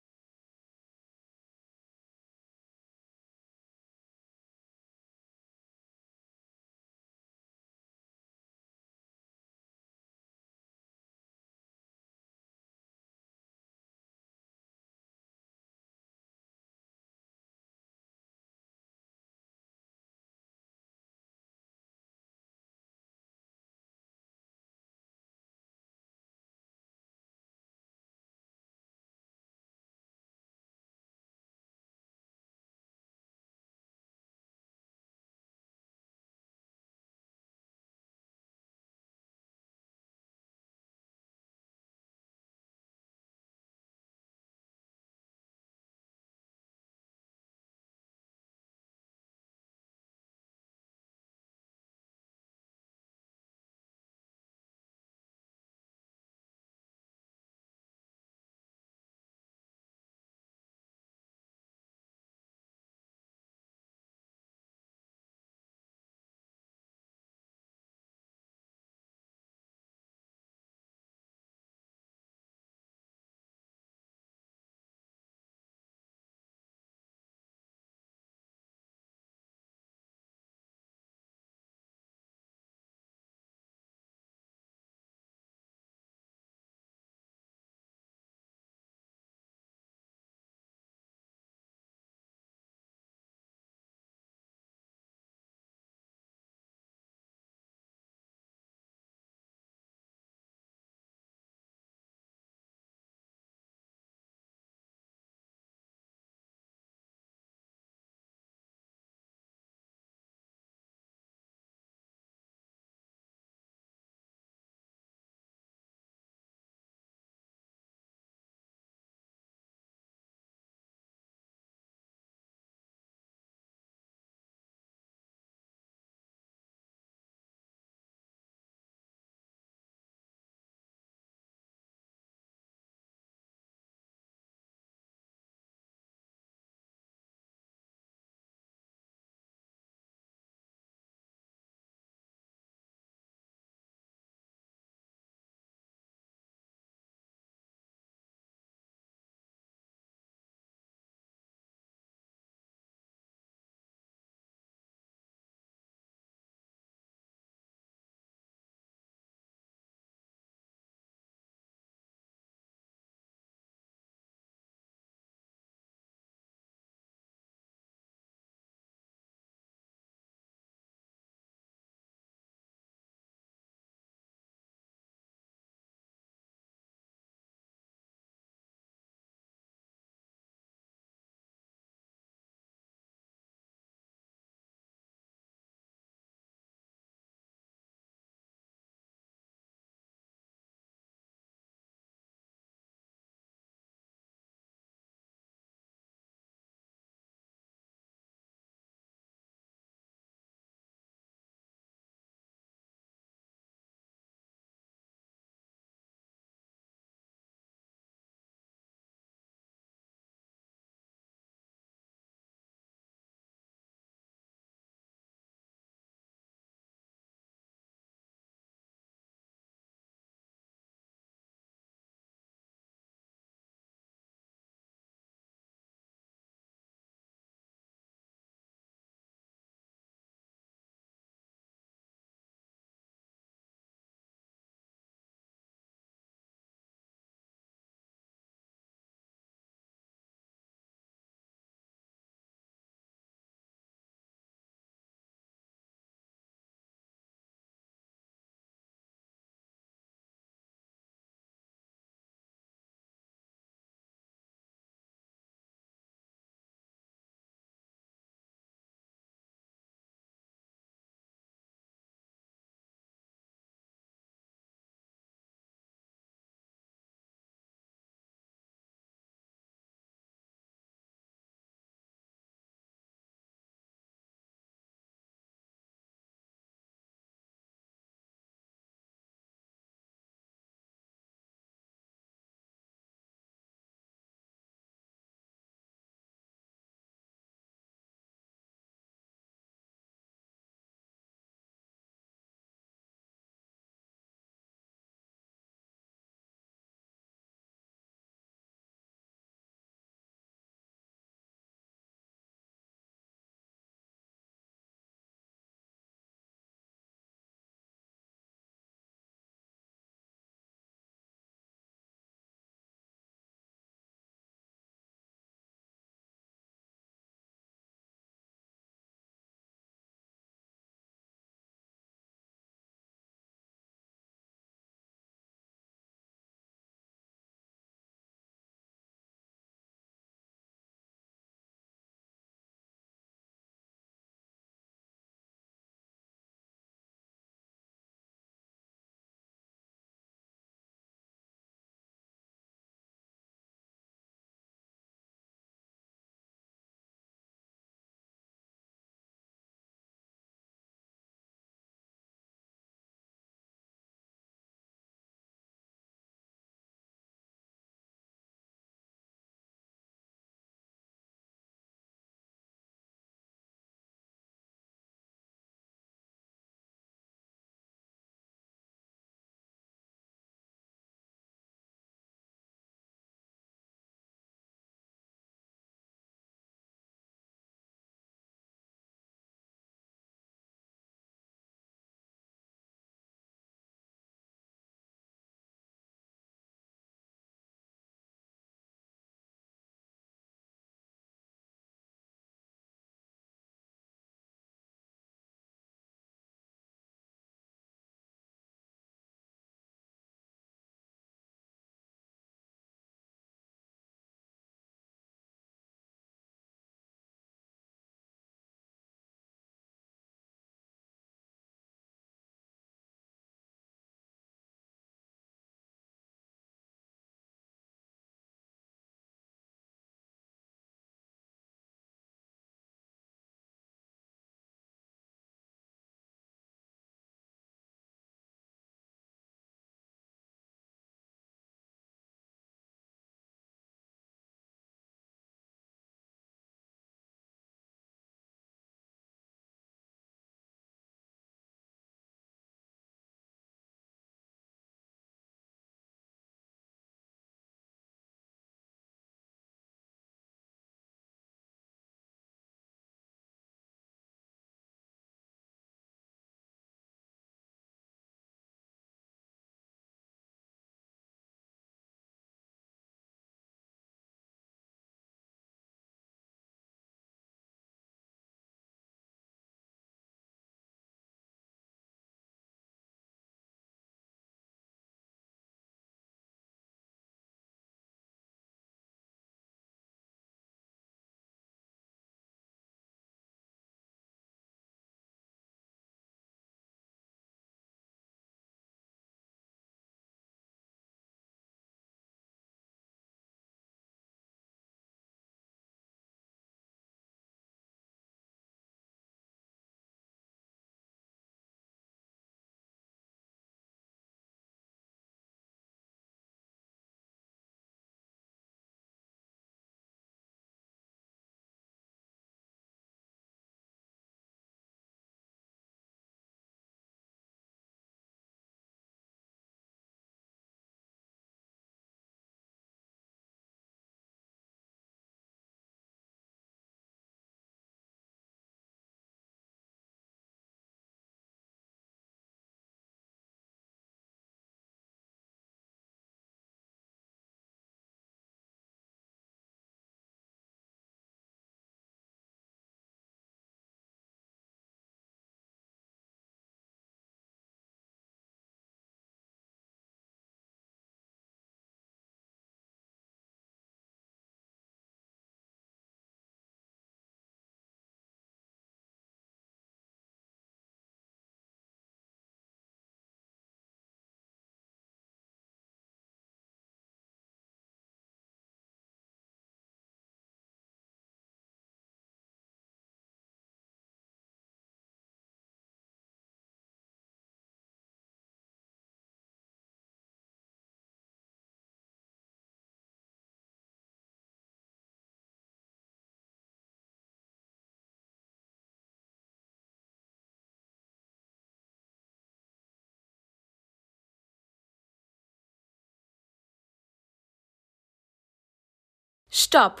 Stopp!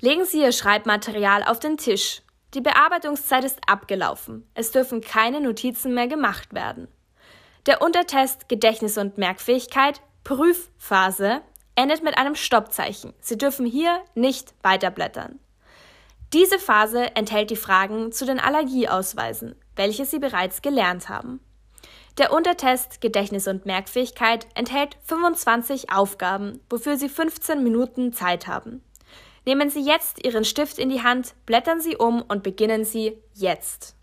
Legen Sie Ihr Schreibmaterial auf den Tisch. Die Bearbeitungszeit ist abgelaufen. Es dürfen keine Notizen mehr gemacht werden. Der Untertest Gedächtnis und Merkfähigkeit Prüfphase endet mit einem Stoppzeichen. Sie dürfen hier nicht weiterblättern. Diese Phase enthält die Fragen zu den Allergieausweisen, welche Sie bereits gelernt haben. Der Untertest Gedächtnis und Merkfähigkeit enthält 25 Aufgaben, wofür Sie 15 Minuten Zeit haben. Nehmen Sie jetzt Ihren Stift in die Hand, blättern Sie um und beginnen Sie jetzt.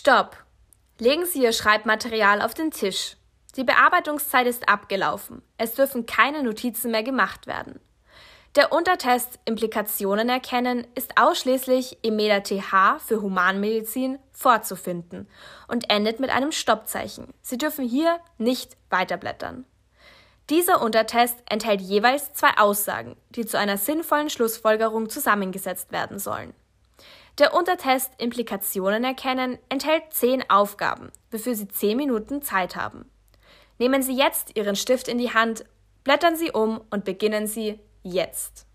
Stopp! Legen Sie Ihr Schreibmaterial auf den Tisch. Die Bearbeitungszeit ist abgelaufen. Es dürfen keine Notizen mehr gemacht werden. Der Untertest Implikationen erkennen ist ausschließlich im MEDA-TH für Humanmedizin vorzufinden und endet mit einem Stoppzeichen. Sie dürfen hier nicht weiterblättern. Dieser Untertest enthält jeweils zwei Aussagen, die zu einer sinnvollen Schlussfolgerung zusammengesetzt werden sollen. Der Untertest Implikationen erkennen enthält zehn Aufgaben, wofür Sie zehn Minuten Zeit haben. Nehmen Sie jetzt Ihren Stift in die Hand, blättern Sie um und beginnen Sie jetzt.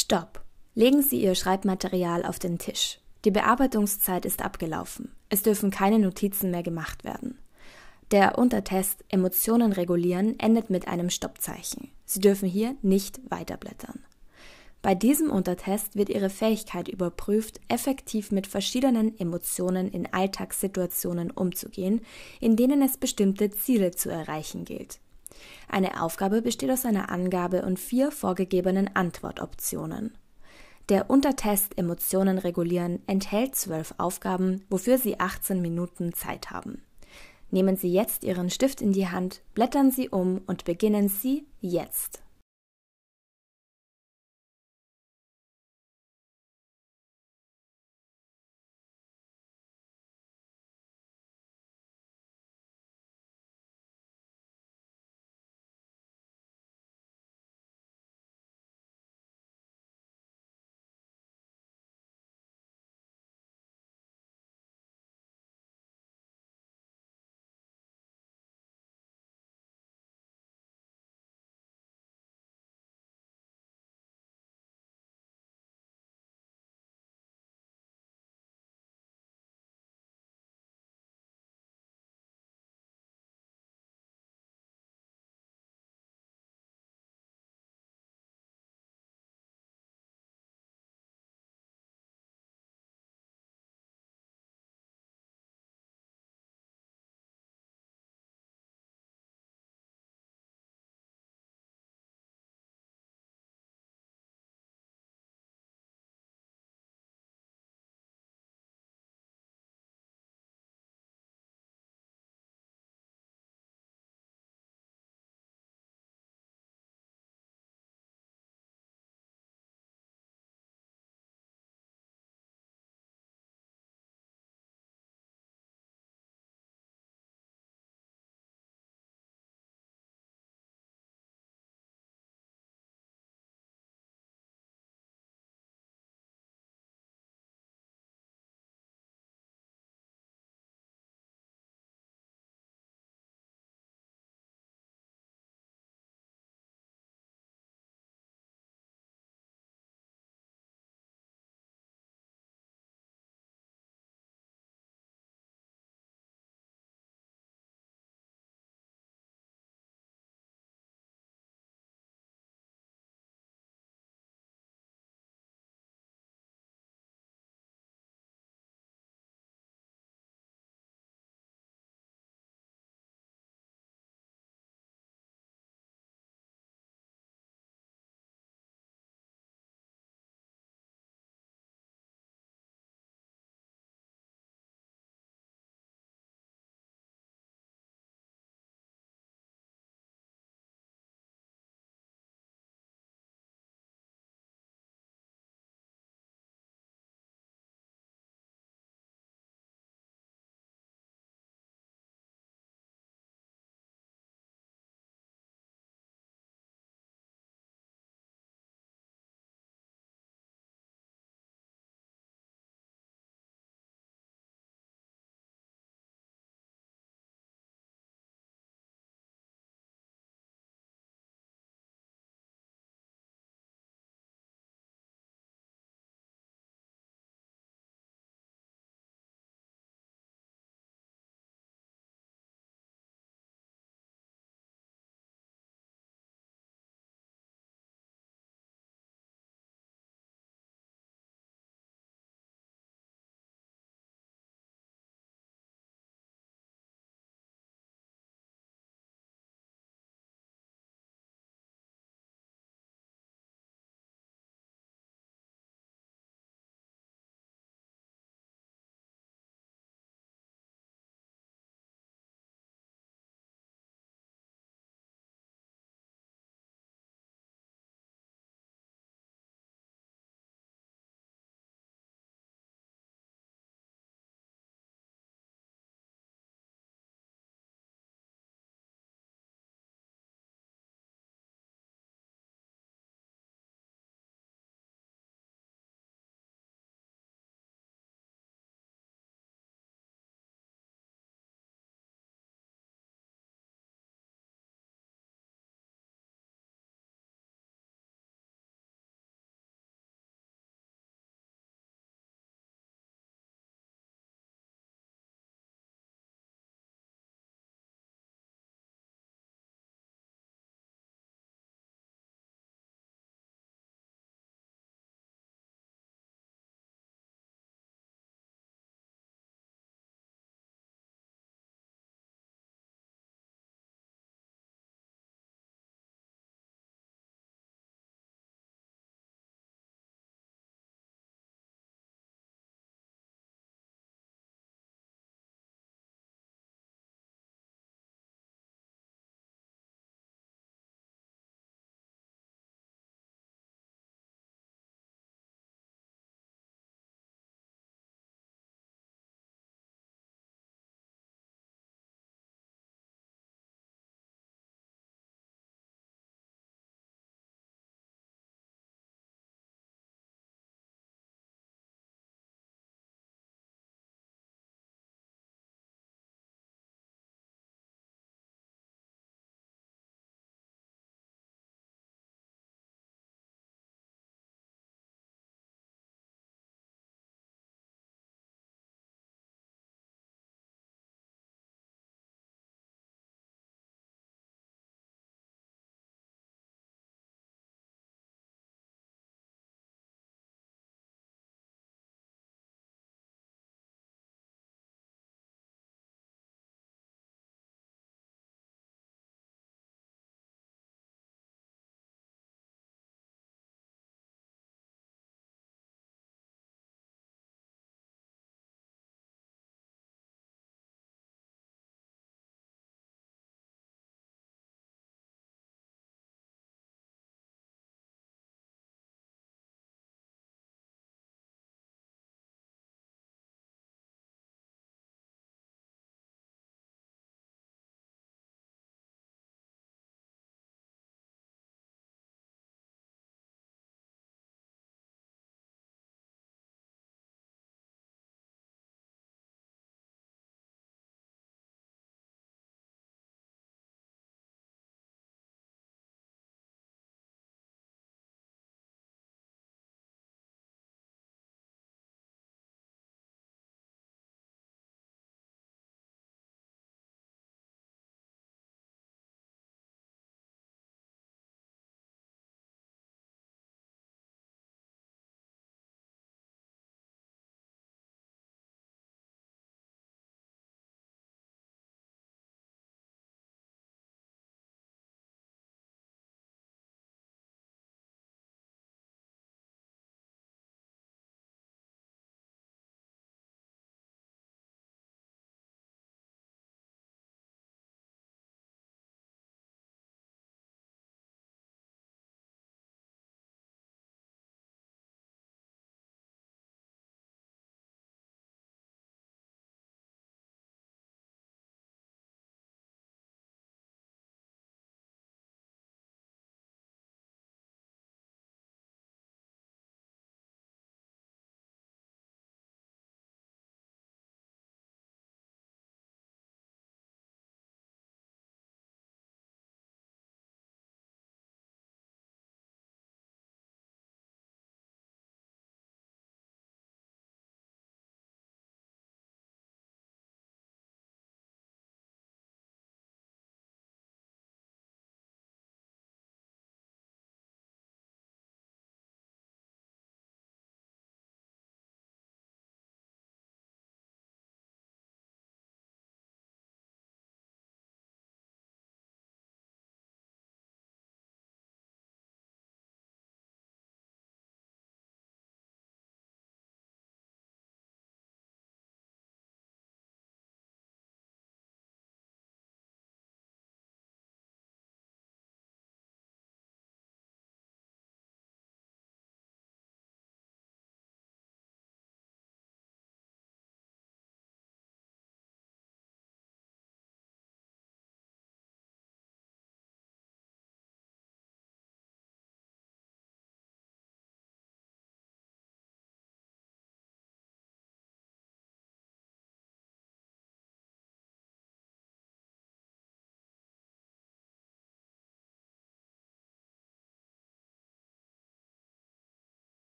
Stopp! Legen Sie Ihr Schreibmaterial auf den Tisch. Die Bearbeitungszeit ist abgelaufen. Es dürfen keine Notizen mehr gemacht werden. Der Untertest Emotionen regulieren endet mit einem Stoppzeichen. Sie dürfen hier nicht weiterblättern. Bei diesem Untertest wird Ihre Fähigkeit überprüft, effektiv mit verschiedenen Emotionen in Alltagssituationen umzugehen, in denen es bestimmte Ziele zu erreichen gilt. Eine Aufgabe besteht aus einer Angabe und vier vorgegebenen Antwortoptionen. Der Untertest Emotionen regulieren enthält zwölf Aufgaben, wofür Sie 18 Minuten Zeit haben. Nehmen Sie jetzt Ihren Stift in die Hand, blättern Sie um und beginnen Sie jetzt.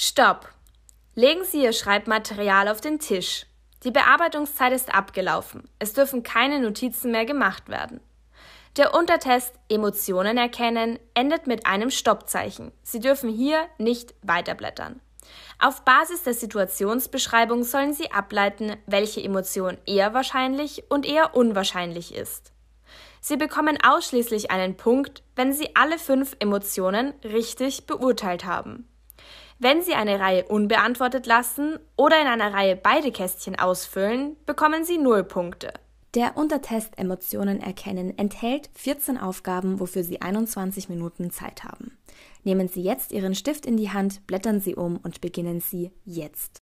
Stopp! Legen Sie Ihr Schreibmaterial auf den Tisch. Die Bearbeitungszeit ist abgelaufen. Es dürfen keine Notizen mehr gemacht werden. Der Untertest Emotionen erkennen endet mit einem Stoppzeichen. Sie dürfen hier nicht weiterblättern. Auf Basis der Situationsbeschreibung sollen Sie ableiten, welche Emotion eher wahrscheinlich und eher unwahrscheinlich ist. Sie bekommen ausschließlich einen Punkt, wenn Sie alle fünf Emotionen richtig beurteilt haben. Wenn Sie eine Reihe unbeantwortet lassen oder in einer Reihe beide Kästchen ausfüllen, bekommen Sie null Punkte. Der Untertest Emotionen erkennen enthält 14 Aufgaben, wofür Sie 21 Minuten Zeit haben. Nehmen Sie jetzt Ihren Stift in die Hand, blättern Sie um und beginnen Sie jetzt.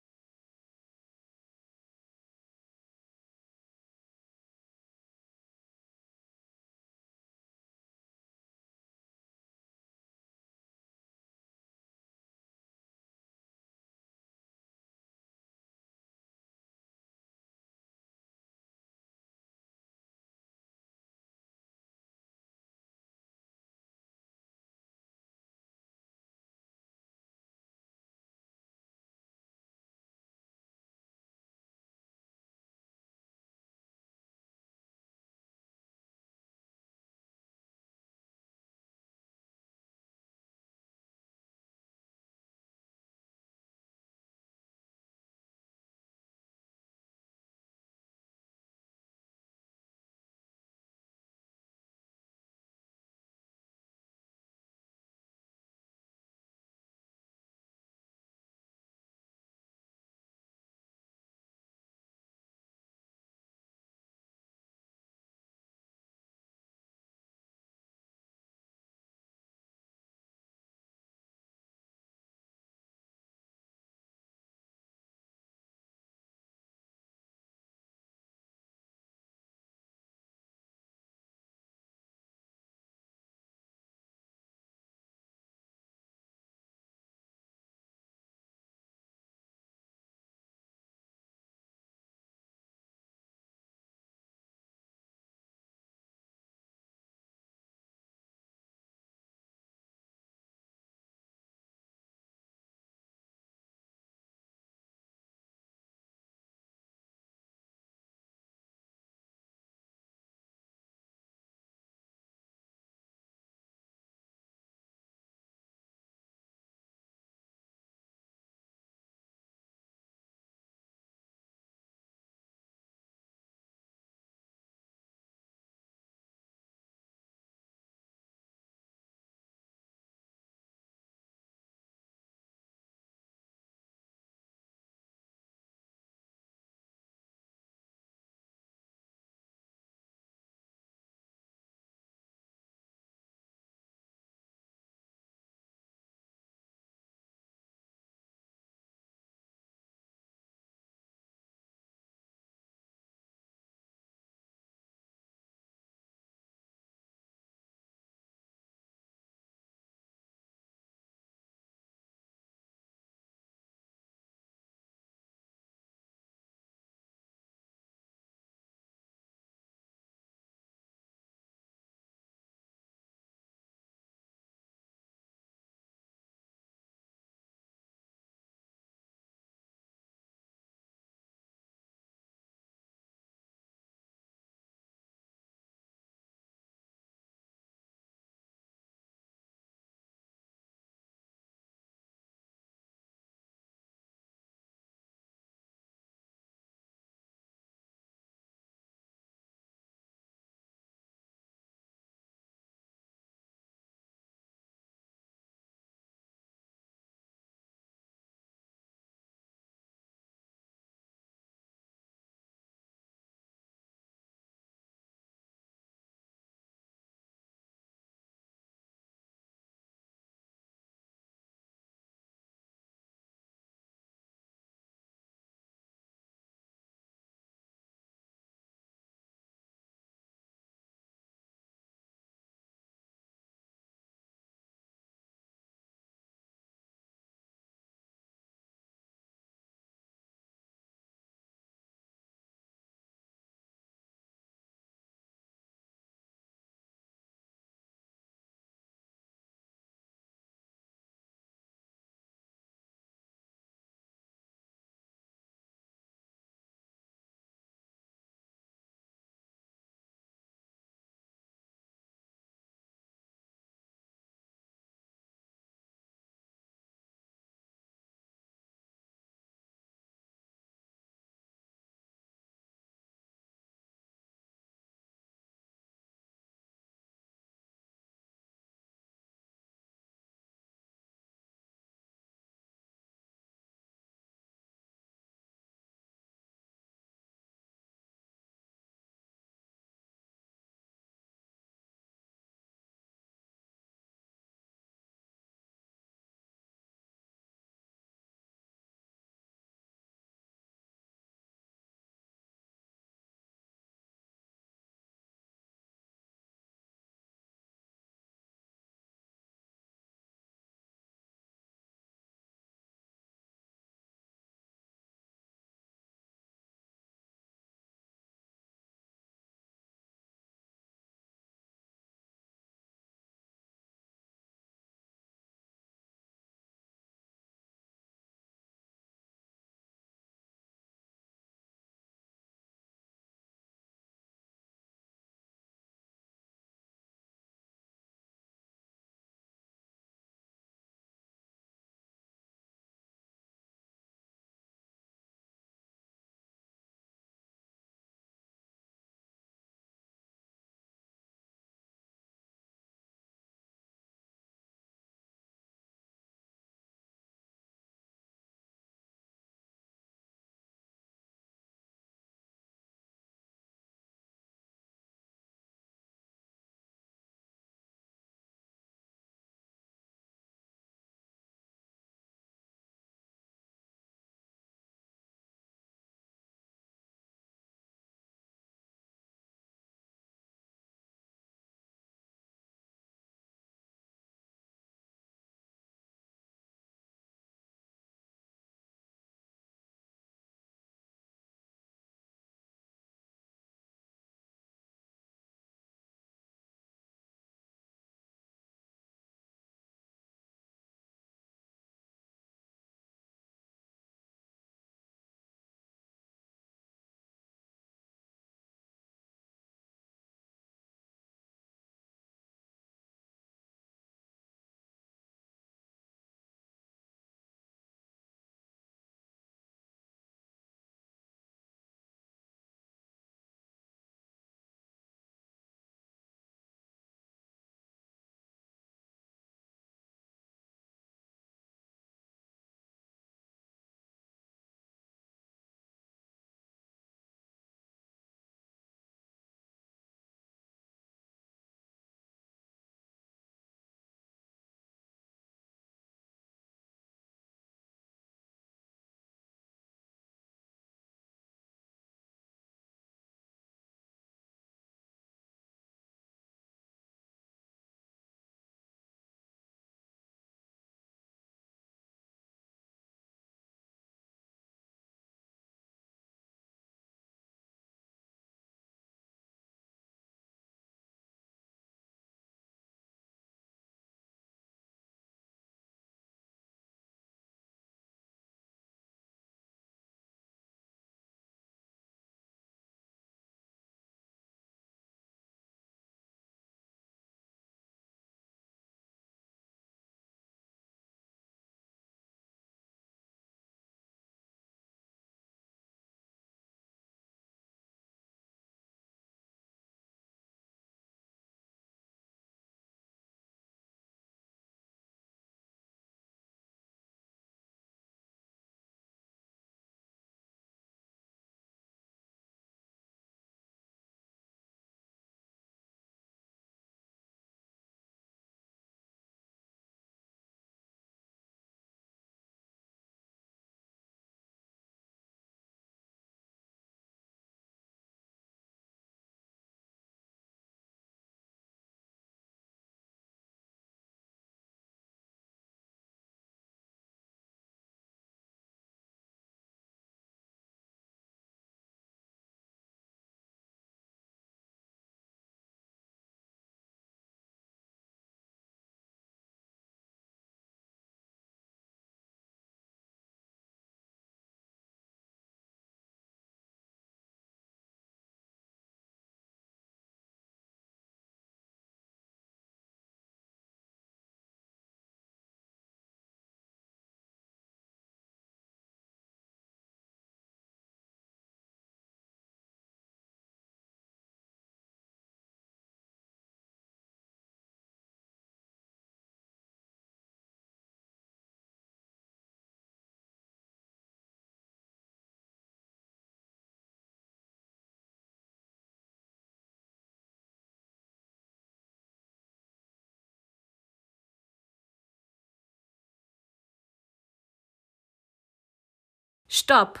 Stopp!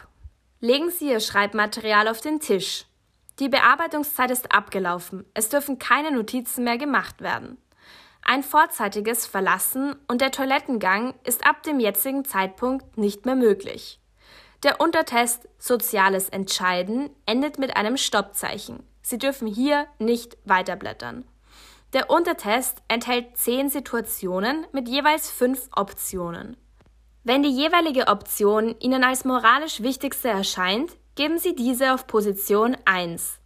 Legen Sie Ihr Schreibmaterial auf den Tisch. Die Bearbeitungszeit ist abgelaufen. Es dürfen keine Notizen mehr gemacht werden. Ein vorzeitiges Verlassen und der Toilettengang ist ab dem jetzigen Zeitpunkt nicht mehr möglich. Der Untertest Soziales Entscheiden endet mit einem Stoppzeichen. Sie dürfen hier nicht weiterblättern. Der Untertest enthält zehn Situationen mit jeweils fünf Optionen. Wenn die jeweilige Option Ihnen als moralisch wichtigste erscheint, geben Sie diese auf Position 1.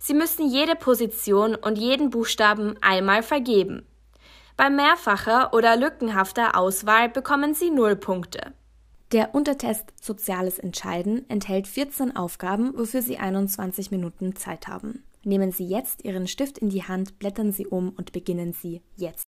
Sie müssen jede Position und jeden Buchstaben einmal vergeben. Bei mehrfacher oder lückenhafter Auswahl bekommen Sie 0 Punkte. Der Untertest Soziales Entscheiden enthält 14 Aufgaben, wofür Sie 21 Minuten Zeit haben. Nehmen Sie jetzt Ihren Stift in die Hand, blättern Sie um und beginnen Sie jetzt.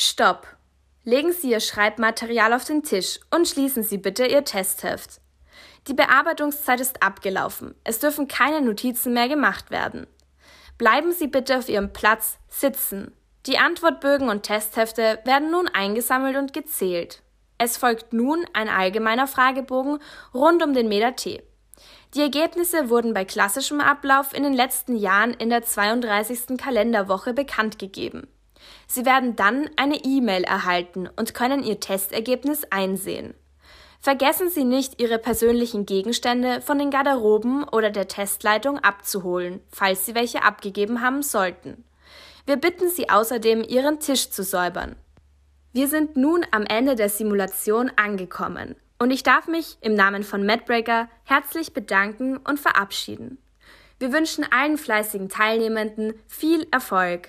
Stopp! Legen Sie Ihr Schreibmaterial auf den Tisch und schließen Sie bitte Ihr Testheft. Die Bearbeitungszeit ist abgelaufen. Es dürfen keine Notizen mehr gemacht werden. Bleiben Sie bitte auf Ihrem Platz sitzen. Die Antwortbögen und Testhefte werden nun eingesammelt und gezählt. Es folgt nun ein allgemeiner Fragebogen rund um den Meter T. Die Ergebnisse wurden bei klassischem Ablauf in den letzten Jahren in der 32. Kalenderwoche bekannt gegeben. Sie werden dann eine E-Mail erhalten und können Ihr Testergebnis einsehen. Vergessen Sie nicht, Ihre persönlichen Gegenstände von den Garderoben oder der Testleitung abzuholen, falls Sie welche abgegeben haben sollten. Wir bitten Sie außerdem, Ihren Tisch zu säubern. Wir sind nun am Ende der Simulation angekommen und ich darf mich im Namen von MadBreaker herzlich bedanken und verabschieden. Wir wünschen allen fleißigen Teilnehmenden viel Erfolg.